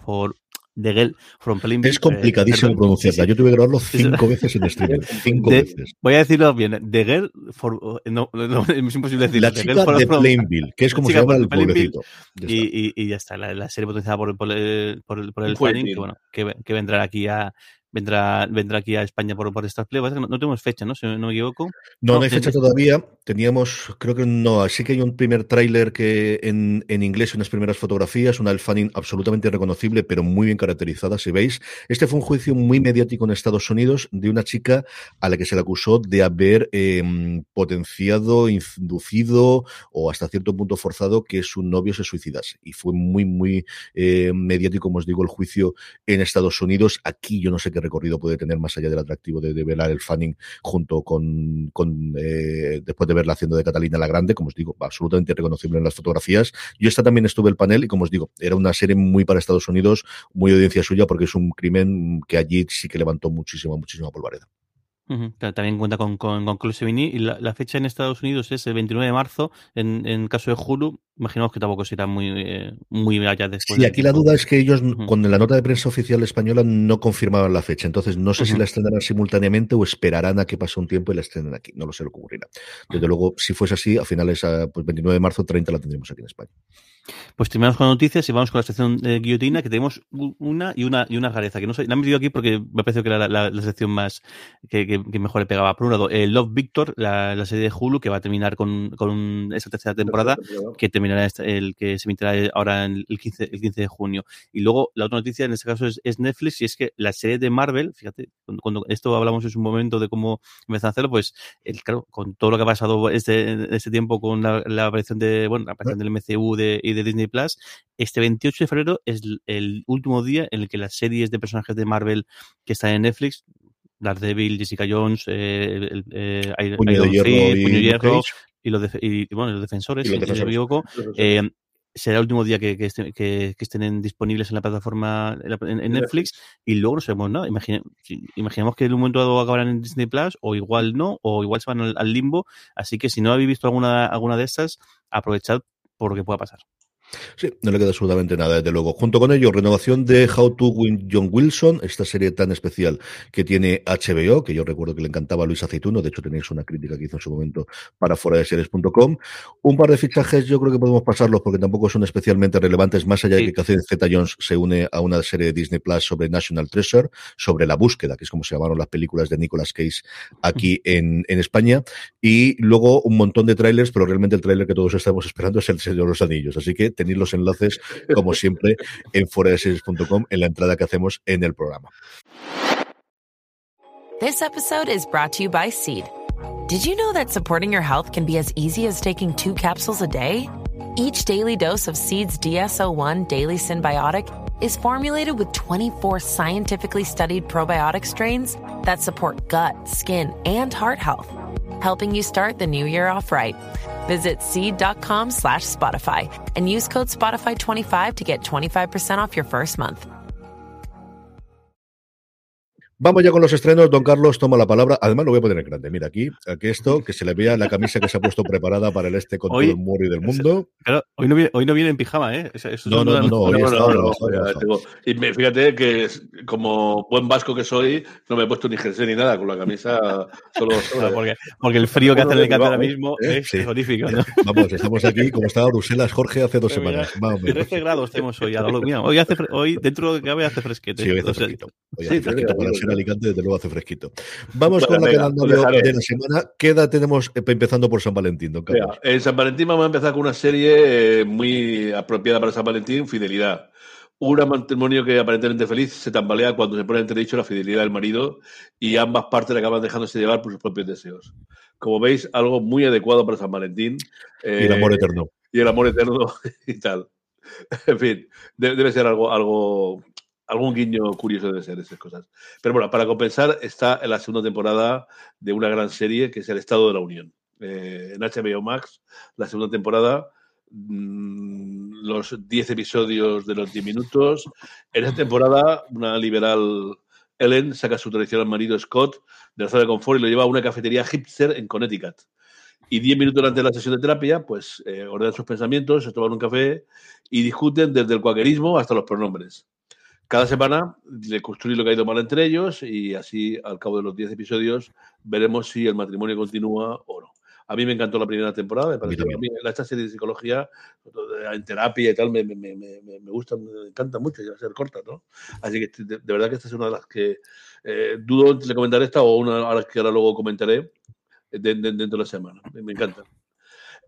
for, de Gel from
Es complicadísimo pronunciarla. Yo tuve que grabarlo cinco veces en streaming. Cinco veces.
Voy a decirlo bien. De Gel for. No, no, es imposible decirlo.
La chica de, Plainville, que es como se llama el pueblecito.
Y, y, y, ya está. La, la serie potenciada por, por, el, por el, por el fanning, que, bueno, que, que vendrá aquí a, vendrá, vendrá aquí a España por, por estas Play. No, no, tenemos fecha, ¿no? Si no me equivoco.
No, no, hay fecha todavía. Teníamos, creo que no, así que hay un primer tráiler que en, en inglés, unas primeras fotografías, una del fanning absolutamente reconocible, pero muy bien caracterizada, si veis. Este fue un juicio muy mediático en Estados Unidos de una chica a la que se le acusó de haber em, potenciado, inducido o hasta cierto punto forzado que su novio se suicidase. Y fue muy, muy eh, mediático, como os digo, el juicio en Estados Unidos. Aquí yo no sé qué recorrido puede tener más allá del atractivo de, velar el fanning junto con, con eh, después de verla haciendo de Catalina la Grande, como os digo, absolutamente reconocible en las fotografías. Yo esta también estuve el panel y como os digo, era una serie muy para Estados Unidos, muy audiencia suya porque es un crimen que allí sí que levantó muchísima, muchísima polvareda.
También cuenta con, con, con y la, fecha en Estados Unidos es el 29 de marzo. En, en caso de Hulu, imaginamos que tampoco será muy, eh, muy allá después.
Sí, aquí la duda es que ellos, con la nota de prensa oficial española, no confirmaban la fecha. Entonces, no sé si la estrenarán simultáneamente o esperarán a que pase un tiempo y la estrenen aquí. No lo sé lo que ocurrirá. Desde luego, si fuese así, a finales, pues 29 de marzo, 30 la tendremos aquí en España.
Pues terminamos con noticias y vamos con la sección de guillotina, que tenemos una y una y una rareza, que no sé, la han metido aquí porque me parece que era la, sección más que, mejor le pegaba. Por un lado, el Love Victor, la, serie de Hulu, que va a terminar con, con esa tercera temporada, que terminará el que se emitirá ahora el 15, el 15 de junio. Y luego, la otra noticia en este caso es, Netflix, y es que la serie de Marvel, fíjate, cuando, esto hablamos en un momento de cómo empezar a hacerlo, pues el, claro, con todo lo que ha pasado este, este tiempo con la, aparición de, bueno, la aparición del MCU de, y de Disney Plus. Este 28 de febrero es el último día en el que las series de personajes de Marvel que están en Netflix, Daredevil, Jessica Jones, eh, eh, Puño de Hierro, y, los y, bueno, los defensores, si no me equivoco, eh, será el último día que, que, estén disponibles en la plataforma en, Netflix y luego no sabemos nada. imaginemos que en un momento dado acabarán en Disney Plus o igual no, o igual se van al, al, limbo. Así que si no habéis visto alguna, alguna de estas, aprovechad por lo que pueda pasar.
Sí, no le queda absolutamente nada, desde luego. Junto con ello, renovación de How to Win John Wilson, esta serie tan especial que tiene HBO, que yo recuerdo que le encantaba a Luis Aceituno, de hecho tenéis una crítica que hizo en su momento para fuera de series.com. Un par de fichajes yo creo que podemos pasarlos porque tampoco son especialmente relevantes, más allá de que Catherine Zeta Jones se une a una serie de Disney Plus sobre National Treasure, sobre la búsqueda, que es como se llamaron las películas de Nicolas Cage aquí en, en España. Y luego un montón de trailers, pero realmente el trailer que todos estamos esperando es el Señor de los Anillos. Así que tenéis los enlaces, como siempre, en foradeseries.com en la entrada que hacemos en el programa.
This episode is brought to you by Seed. Did you know that supporting your health can be as easy as taking two capsules a day? Each daily dose of Seed's DSO1 Daily Symbiotic is formulated with 24 scientifically studied probiotic strains that support gut, skin, and heart health, helping you start the new year off right. Visit seed.com slash Spotify and use code Spotify25 to get 25% off your first month.
Vamos ya con los estrenos. Don Carlos toma la palabra. Además, lo voy a poner en grande. Mira aquí, aquí esto, que se le vea la camisa que se ha puesto preparada para el este con todo el muro del mundo.
Claro, hoy no viene, hoy no viene en pijama, ¿eh?
no, no, no, no,
Y fíjate que como buen vasco que soy, no me he puesto ni jersey ni nada con la camisa. Solo,
porque, porque, el frío que hace el campo ahora mismo ¿eh? es sí.
Vamos, estamos aquí como estaba Bruselas, Jorge, hace dos semanas.
13 grados tenemos hoy. Mira, hoy, hace, hoy dentro de que cabe hace fresquete.
Sí, hoy hace fresquito. Hoy hace fresquito para ser Alicante, desde luego hace fresquito. Vamos con la calendario de la semana. Queda tenemos eh, empezando por San Valentín, don Carlos.
en San Valentín vamos a empezar con una serie eh, muy apropiada para San Valentín, Fidelidad. Un matrimonio que aparentemente feliz se tambalea cuando se pone entredicho la fidelidad del marido y ambas partes le acaban dejándose llevar por sus propios deseos. Como veis, algo muy adecuado para San Valentín.
y el amor eh, eterno.
Y el amor eterno y tal. En fin, de- debe ser algo, algo, algún guiño curioso debe ser esas cosas. Pero bueno, para compensar está en la segunda temporada de una gran serie que es El Estado de la Unión. Eh, en HBO Max, la segunda temporada, mm, los 10 episodios de los 10 minutos. En esta temporada, una liberal Ellen saca a su tradicional marido Scott de la zona de confort y lo lleva a una cafetería hipster en Connecticut. Y 10 minutos de la sesión de terapia, pues eh, ordenan sus pensamientos, se toman un café y discuten desde el cuaquerismo hasta los pronombres. Cada semana le construye lo que ha ido mal entre ellos y así, al cabo de los 10 episodios, veremos si el matrimonio continúa o no. A mí me encantó la primera temporada, me pareció,
también.
a mí esta serie de psicología en terapia y tal me, me, me, me, me gusta, me encanta mucho, ya ser corta, ¿no? Así que de, de verdad que esta es una de las que eh, dudo de comentar esta o una ahora que ahora luego comentaré de- de- dentro de la semana. Me encanta.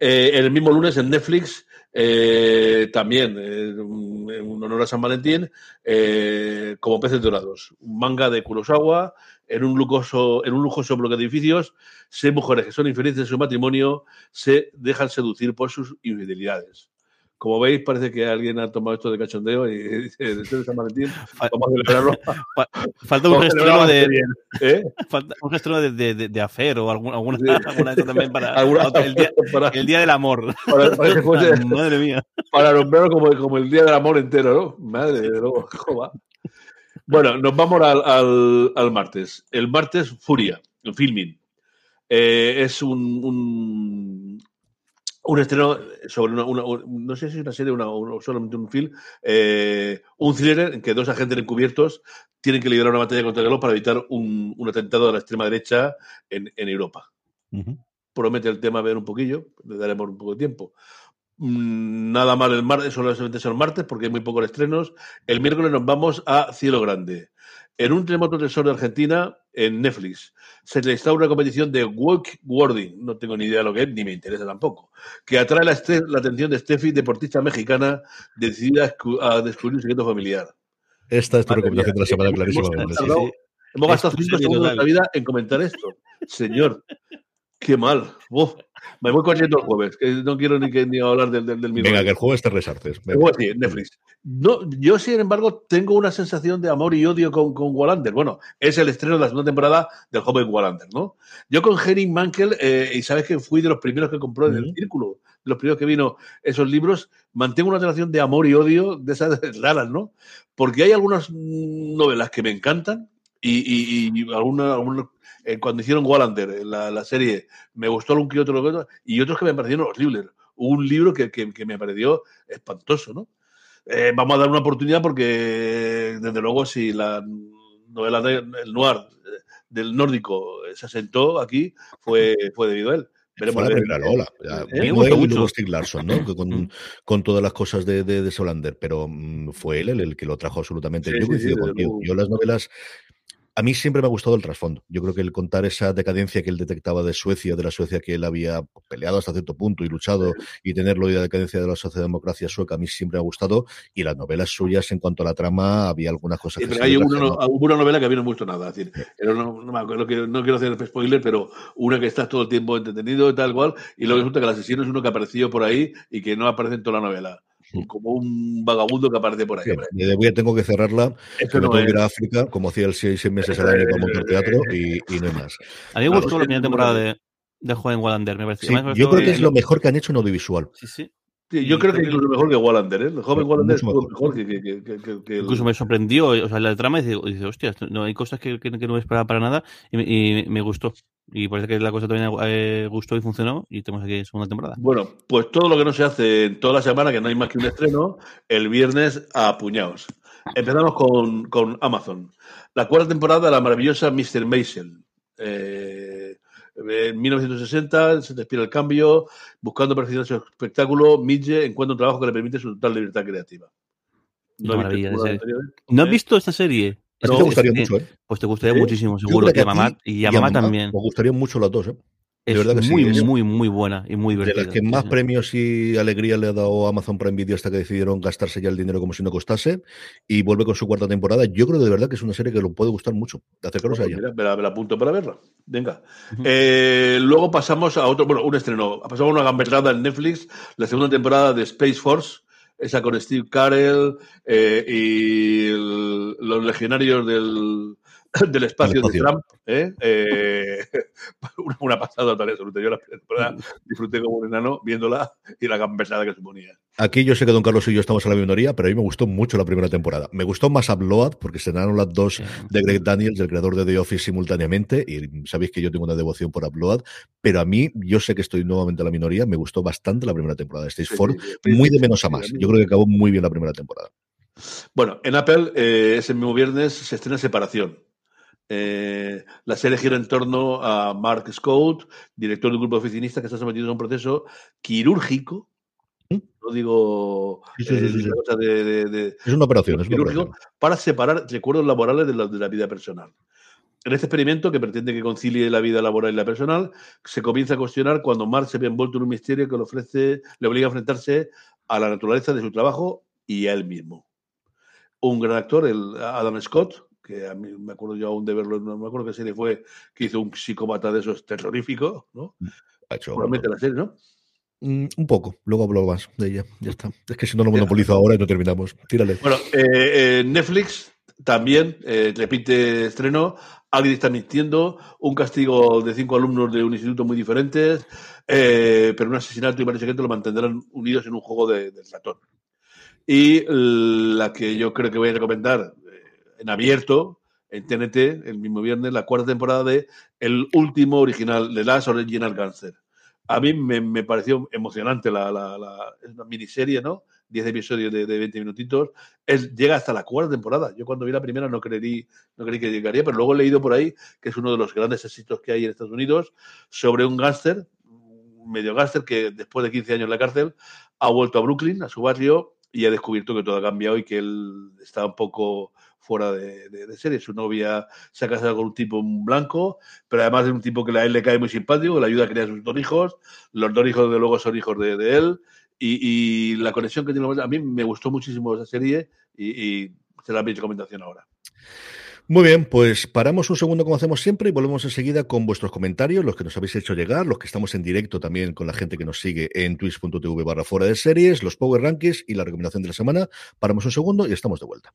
Eh, el mismo lunes en Netflix, eh, también, eh, en un honor a San Valentín, eh, como peces dorados. Manga de Kurosawa en un lujoso, en un lujoso bloque de edificios. Seis mujeres que son infelices en su matrimonio se dejan seducir por sus infidelidades. Como veis, parece que alguien ha tomado esto de cachondeo y dice, después de San Valentín, vamos a celebrarlo.
Fa- Falta un
celebrarlo
de,
¿eh?
falta un de, de, de, afer o algún- alguna,
Sí.
alguna también para
Alguna-
el, día,
para-
el día del amor.
para- para que fuese-
Madre mía.
para nombrarlo como, como el día del amor entero, ¿no? Madre de luego, ¿cómo va? Bueno, nos vamos al, al, al martes. El martes, Furia, en filming. Eh, es un, un, un estreno sobre una, una- un- no sé si es una serie una- o solamente un film, eh, un thriller en que dos agentes encubiertos tienen que liderar una batalla contra el reloj para evitar un, un atentado de la extrema derecha en, en Europa promete el tema ver un poquillo, le daremos un poco de tiempo. Mm, Nada mal el martes, solamente son martes porque hay muy pocos estrenos. El miércoles nos vamos a Cielo Grande. En un terremoto del sur de Argentina, en Netflix, se le instaura una competición de wakeboarding, no tengo ni idea de lo que es, ni me interesa tampoco, que atrae la, la atención de Steffi, deportista mexicana, decidida a escu- a descubrir un secreto familiar.
Esta es tu
Madre
recomendación de la
mía,
semana
hemos
clarísimamente.
tardado-
sí, sí.
Hemos gastado cinco segundos de la vida en comentar esto. Señor, qué mal. Uf, me voy corriendo el jueves, que no quiero ni, que, ni hablar del, del, del.
Venga, que el jueves te resartes.
Luego sí, Netflix. No, yo, sin embargo, tengo una sensación de amor y odio con, con Wallander. Bueno, es el estreno de la segunda temporada del joven Wallander, ¿no? Yo con Henry Mankel, eh, y sabes que fui de los primeros que compró en el círculo, de los primeros que vino esos libros, mantengo una relación de amor y odio de esas raras, ¿no? Porque hay algunas mm, novelas que me encantan y, y, y alguna- algunos, eh, cuando hicieron Wallander, eh, la, la serie, me gustó algún que otro, y otros que me parecieron horribles. Hubo un libro que, que, que me pareció espantoso, ¿no? Eh, vamos a dar una oportunidad porque, desde luego, si la novela de- el noir eh, del nórdico eh, se asentó aquí, fue, fue debido a él. Veremos
Fue la primera ola.
¿Eh?
No
mucho.
Stieg Larsson, ¿no? Con, con todas las cosas de, de, de Solander, pero mm, fue él el, el que lo trajo absolutamente.
Sí,
Yo coincido
sí,
contigo. Yo las novelas. A mí siempre me ha gustado el trasfondo. Yo creo que el contar esa decadencia que él detectaba de Suecia, de la Suecia que él había peleado hasta cierto punto y luchado, y tenerlo y la decadencia de la socialdemocracia sueca, a mí siempre me ha gustado. Y las novelas suyas, en cuanto a la trama, había algunas cosas
Sí,
que
hay una, no- una novela que a mí no me gustó nada. Es decir, era una- no, me acuerdo, no quiero, no quiero hacer spoiler, pero una que estás todo el tiempo entretenido y tal cual, y luego resulta que el asesino es uno que ha aparecido por ahí y que no aparece en toda la novela. Como un vagabundo que aparece por ahí.
Sí, de voy a tengo que cerrarla, me
no
tengo que ir
es.
a África, como hacía el seis, seis meses al año para montar teatro, y, y no hay más.
A mí me gustó la primera temporada de, de Joven Wallander, me parece.
Sí,
me
yo creo que es lo mejor que han hecho en audiovisual.
Sí, sí.
Sí, yo creo que incluso mejor que Wallander. ¿eh? El joven Wallander estuvo
mejor.
mejor que, que, que, que-
Incluso me sorprendió, o sea, la trama, y dice, dice, hostia, esto- no, hay cosas que, que, que no me esperaba para nada, y, y me gustó. Y parece que la cosa también eh, gustó y funcionó, y tenemos aquí segunda temporada.
Bueno, pues todo lo que no se hace en toda la semana, que no hay más que un estreno, el viernes a puñados. Empezamos con, con Amazon. La cuarta temporada de la maravillosa Mr. Maisel. Eh, en 1960 se despide el cambio, buscando perfeccionar su espectáculo, Midge encuentra un trabajo que le permite su total libertad creativa.
Una
he visto
¿No has visto esta serie?
A ti
No,
te gustaría
sí.
mucho, ¿eh?
Pues te gustaría muchísimo, seguro. Y
a
a mamá, y a mamá también.
Me gustarían mucho las dos, ¿eh?
Es
verdad que sí,
muy,
es-
muy, muy buena y muy
De
divertida.
las que más
sí.
premios y alegría le ha dado Amazon Prime Video hasta que decidieron gastarse ya el dinero como si no costase y vuelve con su cuarta temporada. Yo creo de verdad que es una serie que lo puede gustar mucho. De acercaros a
Pues
ella.
mira, me la, me la apunto para verla. Venga. Eh, luego pasamos a otro, bueno, un estreno. Pasamos a una gamberrada en Netflix, la segunda temporada de Space Force. Esa con Steve Carell eh, y los legionarios del, del espacio de. Trump. ¿eh? Eh, una, una pasada total absoluta. Yo la temporada disfruté como un enano viéndola y la gambesada que suponía.
Aquí yo sé que Don Carlos y yo estamos en la minoría, pero a mí me gustó mucho la primera temporada. Me gustó más Upload porque se estrenaron las dos
Sí.
de Greg Daniels, el creador de The Office, simultáneamente. Y sabéis que yo tengo una devoción por Upload, pero a mí, yo sé que estoy nuevamente en la minoría, me gustó bastante la primera temporada de Stage
Sí,
4,
sí, sí.
muy de menos a más. Yo creo que acabó muy bien la primera temporada.
Bueno, en Apple eh, ese mismo viernes se estrena Separación. Eh, la serie gira en torno a Mark Scott, director de un grupo de oficinistas que está sometido a un proceso quirúrgico. No digo
Sí, sí, sí,
eh,
sí, sí.
una cosa de, de- de-
Es una operación, es una operación.
para separar recuerdos laborales de la, de la vida personal. En este experimento, que pretende que concilie la vida laboral y la personal, se comienza a cuestionar cuando Mark se ve envuelto en un misterio que le ofrece, le obliga a enfrentarse a la naturaleza de su trabajo y a él mismo. Un gran actor, el Adam Scott, que a mí me acuerdo yo aún de verlo, no me acuerdo qué serie fue, que hizo un psicópata de esos terroríficos, ¿no?
Ha hecho-
Probablemente la serie, ¿no?
Mm, un poco, luego hablo más de ella. Ya está. Es que si no lo monopolizo ahora y no terminamos. Tírale.
Bueno, eh, eh, Netflix también eh, repite estreno. Alguien está mintiendo. Un castigo de cinco alumnos de un instituto muy diferentes. pero un asesinato y varios secretos lo mantendrán unidos en un juego de, del ratón. Y la que yo creo que voy a recomendar en abierto, en TNT, el mismo viernes, la cuarta temporada de el último original, The Last Original Gangster. A mí me, me pareció emocionante la, la, la- miniserie, ¿no? 10 episodios de, de 20 minutitos. Es, llega hasta la cuarta temporada. Yo cuando vi la primera no creí, no creí que llegaría, pero luego he leído por ahí que es uno de los grandes éxitos que hay en Estados Unidos sobre un gángster, medio gángster que después de 15 años en la cárcel ha vuelto a Brooklyn, a su barrio, y ha descubierto que todo ha cambiado y que él está un poco fuera de, de- serie. Su novia se ha casado con un tipo blanco, pero además es un tipo que a él le cae muy simpático, le ayuda a criar a sus dos hijos. Los dos hijos, de luego, son hijos de, de él. Y, la conexión que tiene, a mí me gustó muchísimo esa serie y, y será mi recomendación ahora.
Muy bien, pues paramos un segundo como hacemos siempre y volvemos enseguida con vuestros comentarios, los que nos habéis hecho llegar, los que estamos en directo también con la gente que nos sigue en twitch.tv barra fuera de series, los Power Rankings y la recomendación de la semana. Paramos un segundo y estamos de vuelta.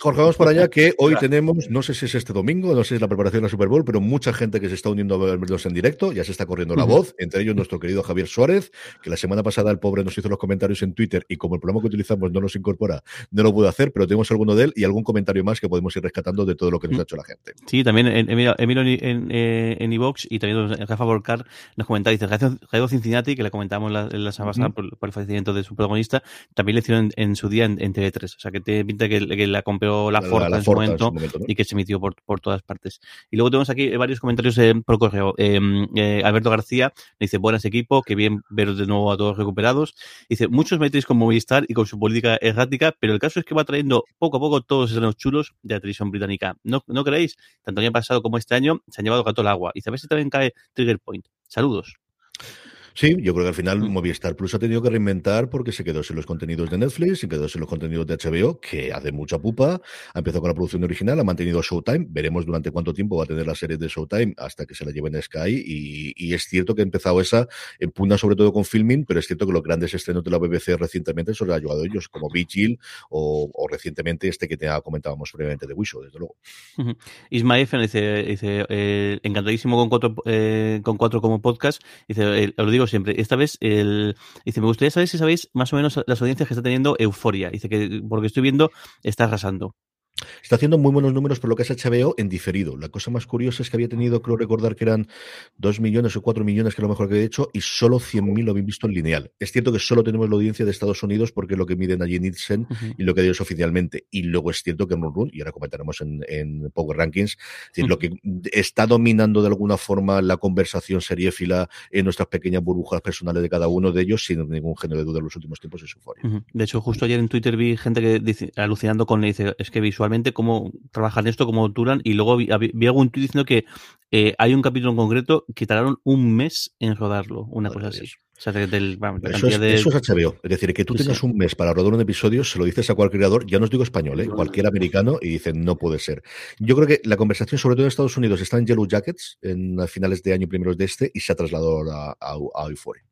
Jorge, vamos para allá que hoy tenemos, no sé si es este domingo, no sé si es la preparación de la Super Bowl, pero mucha gente que se está uniendo a vernos en directo, ya se está corriendo la voz, entre ellos nuestro querido Javier Suárez, que la semana pasada el pobre nos hizo los comentarios en Twitter y como el programa que utilizamos no nos incorpora, no lo pudo hacer, pero tenemos alguno de él y algún comentario más que podemos ir rescatando de todo lo que nos ha hecho la gente.
Sí, también en- Emilio, Emilio en, en, eh, en iVox y también Rafa Volcar nos comenta, dice, Jairo Cincinnati, que le comentamos la, la semana pasada por, por el fallecimiento de su protagonista, también le hicieron en, en su día en, en TV3. O sea, que te pinta que, que la compró la,
La-
en, su
en
momento,
su momento, ¿no?
y que se emitió por, por todas partes. Y luego tenemos aquí varios comentarios eh, por correo. Eh, eh, Alberto García dice, buenas equipo, que bien veros de nuevo a todos recuperados. Dice, muchos metéis con Movistar y con su política errática, pero el caso es que va trayendo poco a poco todos estrenos chulos de la televisión británica. ¿No, ¿No creéis? Tanto el año pasado como este año se han llevado gato al agua. Y a ver si también cae Trigger Point. Saludos.
Sí, yo creo que al final
Mm.
Movistar Plus ha tenido que reinventar porque se quedó sin los contenidos de Netflix, se quedó sin los contenidos de HBO, que hace mucha pupa, ha empezado con la producción original, ha mantenido Showtime, veremos durante cuánto tiempo va a tener la serie de Showtime hasta que se la lleven a Sky y, y es cierto que ha empezado esa en pugna sobre todo con filming, pero es cierto que los grandes estrenos de la BBC recientemente se los ha ayudado ellos, como Vigil o, o recientemente este que te comentábamos previamente de Wisho, desde luego.
Ismael dice, dice eh, encantadísimo con cuatro, eh, con cuatro como podcast. Dice, eh, os lo digo siempre, esta vez el, dice, me gustaría saber si sabéis más o menos las audiencias que está teniendo Euforia. Dice que, porque estoy viendo, está arrasando.
Está haciendo muy buenos números por lo que es HBO en diferido. La cosa más curiosa es que había tenido, creo recordar que eran 2 millones o 4 millones, que es lo mejor que había hecho, y solo 100.000 lo habían visto en lineal. Es cierto que solo tenemos la audiencia de Estados Unidos porque es lo que miden allí en Nielsen y lo que ellos oficialmente. Y luego es cierto que Run Run, y ahora comentaremos en, en Power Rankings, es decir, lo que está dominando de alguna forma la conversación seriéfila en nuestras pequeñas burbujas personales de cada uno de ellos, sin ningún género de duda en los últimos tiempos, es Euphoria.
Ujú. De hecho, justo ayer en Twitter vi gente que dice, alucinando con, le dice, es que cómo trabajan esto, cómo duran, y luego vi, vi algún tweet diciendo que eh, hay un capítulo en concreto que tardaron un mes en rodarlo, una cosa así. O sea, del,
Eso es,
de...
eso es HBO. Es decir, que tú
Sí,
tengas
sí.
un mes para rodar un episodio, se lo dices a cualquier creador, ya no os digo español, ¿eh? cualquier americano, y dicen, no puede ser. Yo creo que la conversación, sobre todo en Estados Unidos, está en Yellow Jackets, en a finales de año primeros de este, y se ha trasladado a, a, a Euphoria.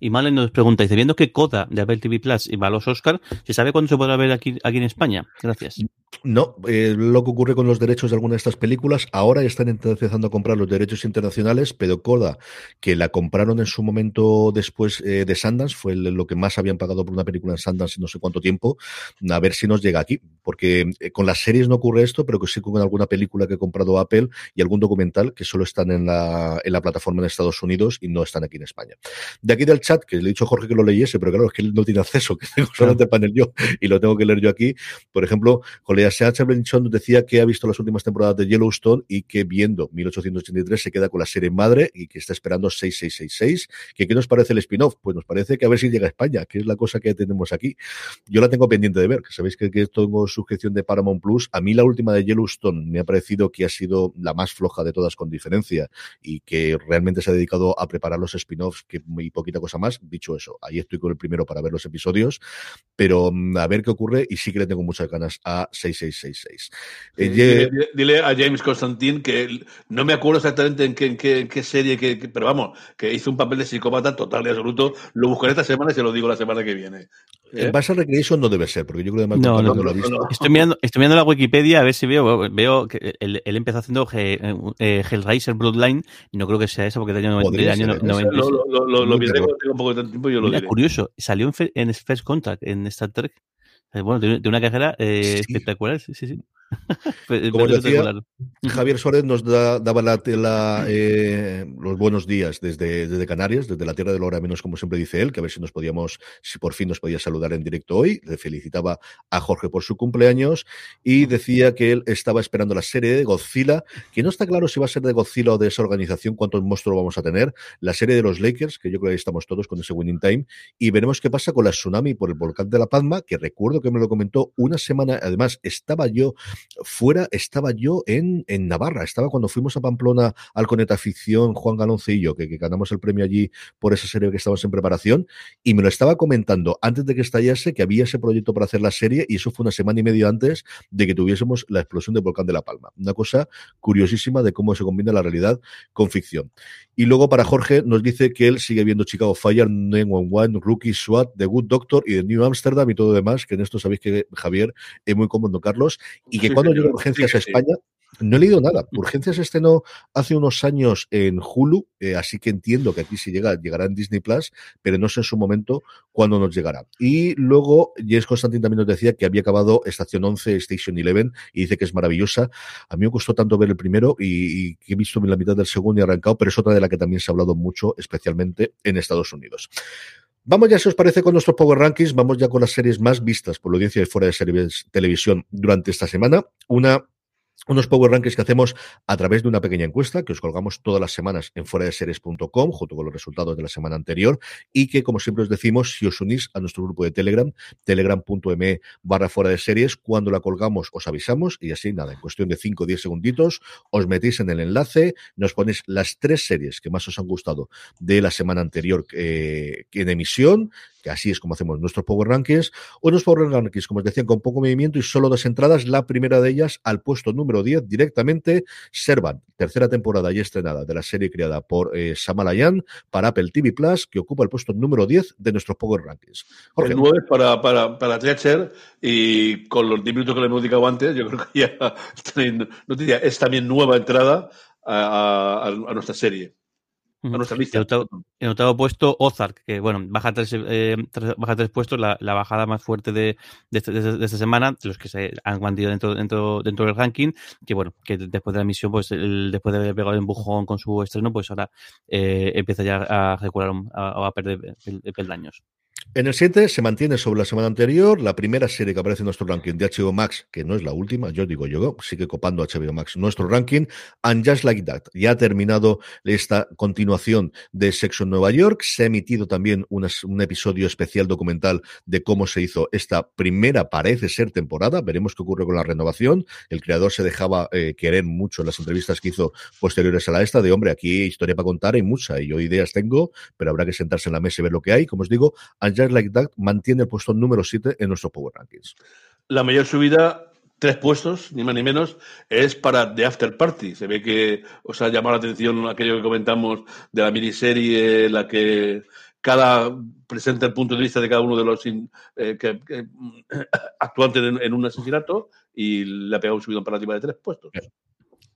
Y Malen nos pregunta, dice, viendo que Coda de Apple TV Plus va a los Oscar, ¿se sabe cuándo se podrá ver aquí, aquí en España? Gracias.
No, eh, lo que ocurre con los derechos de alguna de estas películas, ahora están empezando a comprar los derechos internacionales, pero Coda, que la compraron en su momento después eh, de Sundance, fue lo que más habían pagado por una película en Sundance en no sé cuánto tiempo, a ver si nos llega aquí, porque eh, con las series no ocurre esto, pero que sí con alguna película que ha comprado Apple y algún documental que solo están en la, en la plataforma en Estados Unidos y no están aquí en España. De aquí del chat, que le he dicho a Jorge que lo leyese, pero claro, es que él no tiene acceso, que tengo solamente el panel yo y lo tengo que leer yo aquí. Por ejemplo, Seacha Benchon nos decía que ha visto las últimas temporadas de Yellowstone y que viendo 1883 se queda con la serie madre y que está esperando 6666. ¿Que ¿Qué nos parece el spin-off? Pues nos parece que a ver si llega a España, que es la cosa que tenemos aquí. Yo la tengo pendiente de ver, que sabéis que, que tengo suscripción de Paramount Plus. A mí la última de Yellowstone me ha parecido que ha sido la más floja de todas con diferencia y que realmente se ha dedicado a preparar los spin-offs que y poquita cosa más. Dicho eso, ahí estoy con el primero para ver los episodios, pero mm, a ver qué ocurre y sí que le tengo muchas ganas a 6666. Eh,
Dile, dile- dile a James Constantine que no me acuerdo exactamente en qué, en qué, en qué serie, que, que- pero vamos, que hizo un papel de psicópata total y absoluto. Lo buscaré esta semana y se lo digo la semana que viene.
El Barça Recreation no debe ser, porque yo creo que
No,
Malcolm
no,
no, lo ha
no,
visto.
Estoy mirando, estoy mirando la Wikipedia a ver si veo, veo que él, él empezó haciendo Ge- eh, Hellraiser Bloodline y no creo que sea eso porque es del año,
Podría
del año
ser, ¿eh?
96.
Lo, lo, lo, lo, lo Tengo poco de tiempo yo lo diré.
curioso, salió en, en First Contact, en Star Trek. Eh, Bueno, de, una carrera eh,
Sí.
espectacular, sí, sí, sí.
Como decía,
espectacular.
Javier Suárez nos da- daba la, la, eh, los buenos días desde, desde Canarias, desde la tierra de la hora menos, como siempre dice él, que a ver si nos podíamos, si por fin nos podía saludar en directo hoy. Le felicitaba a Jorge por su cumpleaños y decía que él estaba esperando la serie de Godzilla, que no está claro si va a ser de Godzilla o de esa organización, cuántos monstruos vamos a tener. La serie de los Lakers, que yo creo que ahí estamos todos con ese winning time, y veremos qué pasa con la tsunami por el volcán de La Palma, que recuerdo que me lo comentó una semana, además estaba yo fuera, estaba yo en, en Navarra, estaba cuando fuimos a Pamplona al Coneta Ficción, Juan yo, que, que ganamos el premio allí por esa serie que estábamos en preparación, y me lo estaba comentando antes de que estallase que había ese proyecto para hacer la serie, y eso fue una semana y medio antes de que tuviésemos la explosión del volcán de La Palma. Una cosa curiosísima de cómo se combina la realidad con ficción. Y luego para Jorge nos dice que él sigue viendo Chicago Fire, 911, Rookie, SWAT, The Good Doctor y The New Amsterdam y todo demás, que en esto sabéis que Javier es muy cómodo, Carlos, y que
Sí,
cuando
señor.
llega Urgencias
Sí
a
sí.
No he leído nada. Urgencias estrenó hace unos años en Hulu, eh, así que entiendo que aquí sí llega, llegará en Disney Plus, pero no sé en su momento cuándo nos llegará. Y luego, Jess Constantin también nos decía que había acabado Estación 11, Station 11, y dice que es maravillosa. A mí me costó tanto ver el primero y, y que he visto la mitad del segundo y arrancado, pero es otra de la que también se ha hablado mucho, especialmente en Estados Unidos. Vamos ya, si os parece, con nuestros Power Rankings. Vamos ya con las series más vistas por la audiencia de fuera de series televisión durante esta semana. Una unos Power Rankings que hacemos a través de una pequeña encuesta que os colgamos todas las semanas en fuera de series.com junto con los resultados de la semana anterior y que como siempre os decimos si os unís a nuestro grupo de Telegram telegram.me barra fuera de series cuando la colgamos os avisamos y así nada en cuestión de 5 o 10 segunditos os metéis en el enlace nos ponéis las tres series que más os han gustado de la semana anterior eh, en emisión que así es como hacemos nuestros Power Rankings, unos Power Rankings, como os decía, con poco movimiento y solo dos entradas, la primera de ellas al puesto número 10 directamente, Servant, tercera temporada ya estrenada de la serie creada por eh, Samalayan para Apple TV Plus, que ocupa el puesto número 10 de nuestros Power Rankings. Jorge,
El 9 para, para, para Thatcher y con los 10 minutos que le hemos dedicado antes, yo creo que ya no diría, es también nueva entrada a, a- a nuestra serie. A nuestra lista.
En octavo, en octavo puesto, Ozark, que bueno, baja tres, eh, tres- baja tres puestos, la, la bajada más fuerte de, de, este- de- de esta semana, de los que se han mantenido dentro, dentro, dentro del ranking, que bueno, que después de la emisión, pues el- después de haber pegado el empujón con su estreno, pues ahora eh, empieza ya a recular, a, a perder pel- peldaños.
En el 7 se mantiene sobre la semana anterior la primera serie que aparece en nuestro ranking de HBO Max, que no es la última, yo digo yo, sigue copando HBO Max nuestro ranking, and Just Like That. Ya ha terminado esta continuación de Sexo en Nueva York, se ha emitido también un episodio especial documental de cómo se hizo esta primera, parece ser temporada, veremos qué ocurre con la renovación. El creador se dejaba eh, querer mucho en las entrevistas que hizo posteriores a la esta, de hombre, aquí hay historia para contar, hay mucha, y yo ideas tengo, pero habrá que sentarse en la mesa y ver lo que hay. Como os digo, And Just Like That mantiene el puesto número 7 en nuestro Power Rankings.
La mayor subida, tres puestos, ni más ni menos, es para The After Party. Se ve que os ha llamado la atención aquello que comentamos de la miniserie, la que cada presenta el punto de vista de cada uno de los in- eh, que- que, actuantes en, en un asesinato y le ha pegado un subidón para arriba de tres puestos.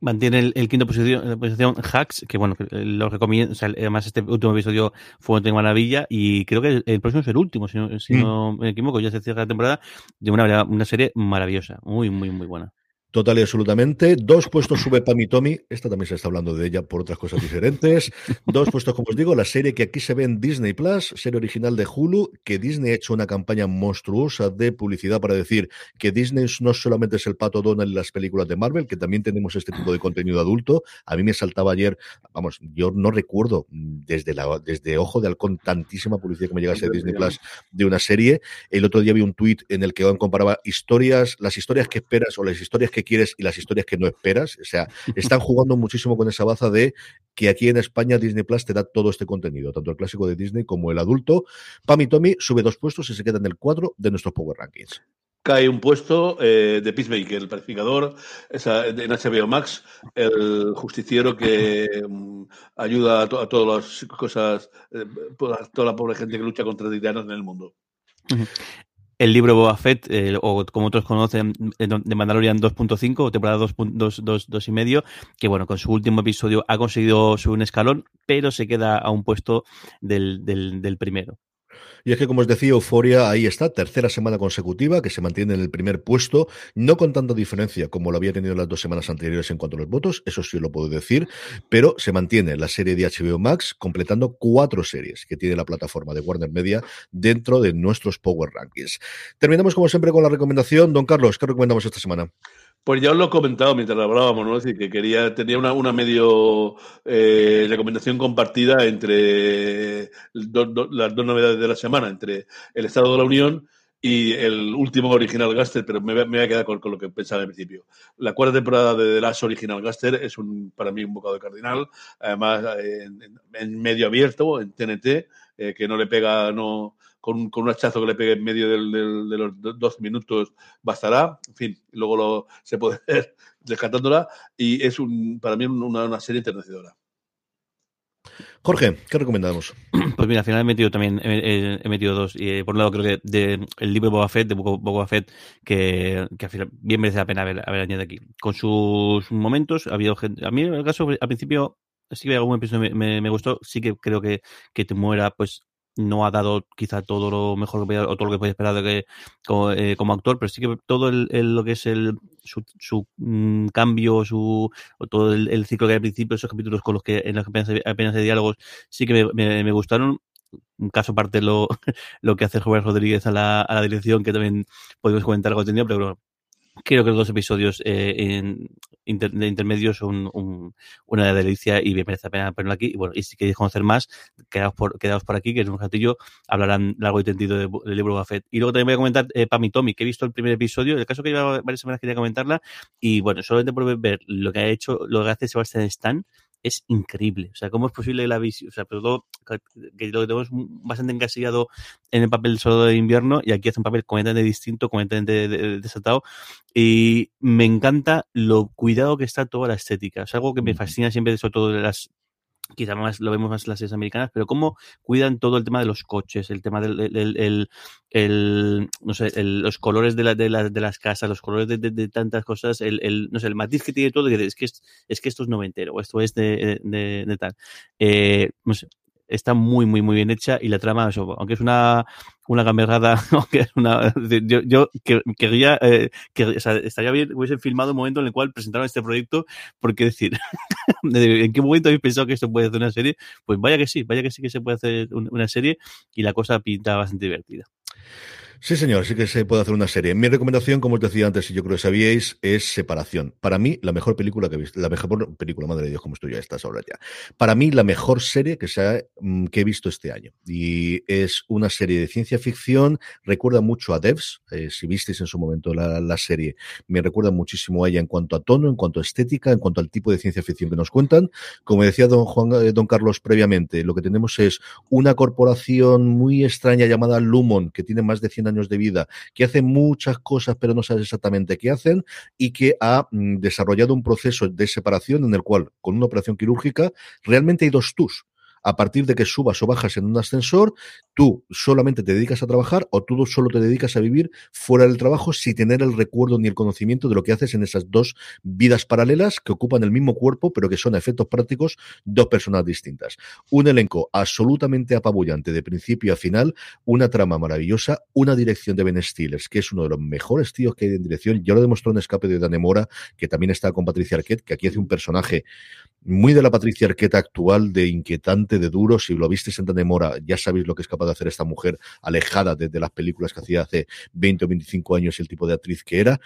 Mantiene el, el quinto posición, la posición Hacks, que bueno, eh, lo recomiendo. O sea, además, este último episodio fue una maravilla y creo que el, próximo es el último, si no, si
Mm.
no me equivoco. Ya se cierra la temporada de una, una serie maravillosa, muy, muy, muy buena.
Total y absolutamente. Dos puestos sube Pam y Tommy. Esta también se está hablando de ella por otras cosas diferentes. Dos puestos, como os digo, la serie que aquí se ve en Disney Plus, serie original de Hulu, que Disney ha hecho una campaña monstruosa de publicidad para decir que Disney no solamente es el pato Donald en las películas de Marvel, que también tenemos este tipo de contenido adulto. A mí me saltaba ayer, vamos, yo no recuerdo desde, la, desde Ojo de Halcón tantísima publicidad que me llegase de Disney Plus de una serie. El otro día vi un tuit en el que comparaba historias, las historias que esperas o las historias que quieres y las historias que no esperas. O sea, están jugando muchísimo con esa baza de que aquí en España Disney Plus te da todo este contenido, tanto el clásico de Disney como el adulto. Pam y Tommy sube dos puestos y se queda en el 4 de nuestros Power Rankings.
Cae un puesto eh, de Peacemaker, el pacificador, esa, en HBO Max, el justiciero que mm, ayuda a, to- a todas las cosas, eh, a toda la pobre gente que lucha contra titanos en el mundo.
El libro Boba Fett, eh, o como otros conocen, eh, de Mandalorian 2.5, o temporada 2.2 y medio, que bueno, con su último episodio ha conseguido subir un escalón, pero se queda a un puesto del, del, del primero.
Y es que, como os decía, Euforia ahí está, tercera semana consecutiva, que se mantiene en el primer puesto, no con tanta diferencia como lo había tenido las dos semanas anteriores en cuanto a los votos, eso sí lo puedo decir, pero se mantiene la serie de HBO Max, completando cuatro series que tiene la plataforma de Warner Media dentro de nuestros Power Rankings. Terminamos, como siempre, con la recomendación. Don Carlos, ¿qué recomendamos esta semana?
Pues ya os lo he comentado mientras hablábamos, ¿no? Decir, que quería, tenía una, una medio eh, recomendación compartida entre las dos novedades de la semana, entre el Estado de la Unión y el último Original Gaster, pero me, me voy a quedar con, lo que pensaba al principio. La cuarta temporada de The Last Original Gaster es un, para mí un bocado de cardinal, además en medio abierto, en TNT, eh, que no le pega, no con, con un hachazo que le pegue en medio del- del- de los do- 12 minutos bastará. En fin, luego lo, se puede ver rescatándola y es un, para mí una, una serie enternecedora.
Jorge, ¿qué recomendamos?
Pues mira, al final he metido también, he, metido dos. Y eh, por un lado creo que de, el libro Boba Fett, de Boba Boba Fett, que, que al final bien merece la pena haber, haber añadido aquí. Con sus momentos, ha habido gente, a mí en el caso, al principio, sí que algún episodio me, me, me gustó, sí que creo que, que te muera, pues no ha dado quizá todo lo mejor que podía, o todo lo que podía esperar de eh, como actor, pero sí que todo el, lo que es el su, su mm, cambio, su o todo el, ciclo que hay al principio, esos capítulos con los que en los que apenas, apenas hay diálogos, sí que me, me- gustaron. Un caso aparte lo, lo que hace Robert Rodríguez a la, a la dirección, que también podemos comentar algo tenido, pero creo que los dos episodios eh, de intermedios son un- una delicia y me merece la pena ponerlo aquí. Y bueno, y si queréis conocer más, quedaos por, quedaos por aquí, que en un ratillo hablarán largo y tendido de- del libro Buffett. Y luego también voy a comentar eh, Pam y Tommy, que he visto el primer episodio. El caso que lleva varias semanas quería comentarla. Y bueno, solamente por ver lo que ha hecho, lo que hace Sebastian Stan, es increíble. O sea, cómo es posible la visión, o sea, pero todo, que lo que tenemos bastante encasillado en el papel solo de invierno y aquí hace un papel completamente distinto, completamente de- de- desatado y me encanta lo cuidado que está toda la estética. Es algo que me fascina siempre, sobre todo de las quizá más lo vemos más en las series americanas, pero cómo cuidan todo el tema de los coches, el tema del el, el, el, los colores de, la, de, la, de, las casas, los colores de, tantas cosas, el, no sé, el matiz que tiene todo, es que, es, es que esto es noventero, o esto es de, de tal. Eh, no sé, está muy, muy, muy bien hecha y la trama, aunque es una, una gamberrada, yo, yo querría, eh, que, o sea, estaría bien, hubiesen filmado un momento en el cual presentaron este proyecto, porque decir, ¿en qué momento habéis pensado que esto puede hacer una serie? Pues vaya que sí, vaya que sí que se puede hacer una serie y la cosa pinta bastante divertida.
Sí, señor, sí que se puede hacer una serie. Mi recomendación, como os decía antes, y yo creo que sabíais, es Separación. Para mí, la mejor película que he visto, la mejor película, madre de Dios, como estoy ya estas horas ya. Para mí, la mejor serie que, se ha, mm, que he visto este año. Y es una serie de ciencia ficción, recuerda mucho a Devs, eh, si visteis en su momento la, la, serie, me recuerda muchísimo a ella en cuanto a tono, en cuanto a estética, en cuanto al tipo de ciencia ficción que nos cuentan. Como decía don Juan, eh, don Carlos previamente, lo que tenemos es una corporación muy extraña llamada Lumon, que tiene más de 100 años de vida, que hace muchas cosas pero no sabes exactamente qué hacen y que ha mm, desarrollado un proceso de separación en el cual, con una operación quirúrgica, realmente hay dos tus a partir de que subas o bajas en un ascensor, tú solamente te dedicas a trabajar o tú solo te dedicas a vivir fuera del trabajo sin tener el recuerdo ni el conocimiento de lo que haces en esas dos vidas paralelas que ocupan el mismo cuerpo, pero que son a efectos prácticos dos personas distintas. Un elenco absolutamente apabullante de principio a final, una trama maravillosa, una dirección de Ben Stillers, que es uno de los mejores tíos que hay en dirección. Ya lo demostró en Escape de Danemora, que también está con Patricia Arquette, que aquí hace un personaje muy de la Patricia Arqueta actual, de inquietante, de duro. Si lo viste en Mora, ya sabéis lo que es capaz de hacer esta mujer, alejada de, de, las películas que hacía hace 20 o 25 años y el tipo de actriz que era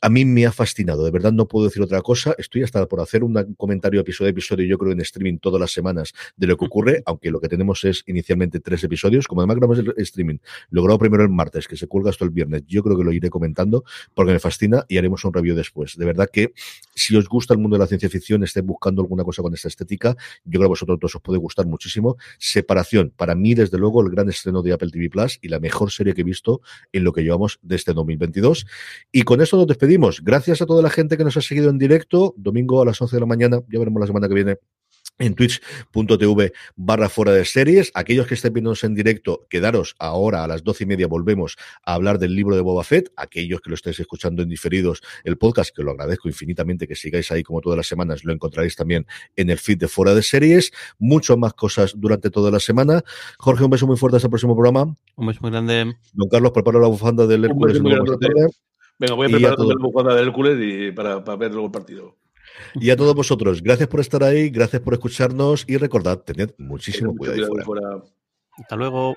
a mí me ha fascinado, de verdad no puedo decir otra cosa. Estoy hasta por hacer un comentario episodio a episodio, yo creo en streaming todas las semanas de lo que ocurre, aunque lo que tenemos es inicialmente tres episodios. Como además grabamos el streaming, logrado primero el martes, que se cuelga hasta el viernes, yo creo que lo iré comentando porque me fascina y haremos un review después. De verdad que si os gusta el mundo de la ciencia ficción, estéis buscando alguna cosa con esta estética, yo creo que a vosotros dos os puede gustar muchísimo. Separación, para mí, desde luego, el gran estreno de Apple TV Plus y la mejor serie que he visto en lo que llevamos de este 2022. Y con esto nos despedimos Gracias a toda la gente que nos ha seguido en directo. Domingo a las 11 de la mañana. Ya veremos la semana que viene en twitch.tv barra fuera de series. Aquellos que estén viéndonos en directo, quedaros ahora a las doce y media, volvemos a hablar del libro de Boba Fett. Aquellos que lo estéis escuchando en diferidos el podcast, que lo agradezco infinitamente que sigáis ahí como todas las semanas, lo encontraréis también en el feed de fuera de series. Muchas más cosas durante toda la semana. Jorge, un beso muy fuerte hasta el próximo programa.
Un beso muy grande.
Don Carlos, prepara la bufanda del Hércules.
Venga, voy a preparar la bufanda del Hércules y para, para ver luego el partido.
Y a todos vosotros, gracias por estar ahí, gracias por escucharnos y recordad, tened muchísimo cuidado.
cuidado
ahí fuera.
fuera.
Hasta luego.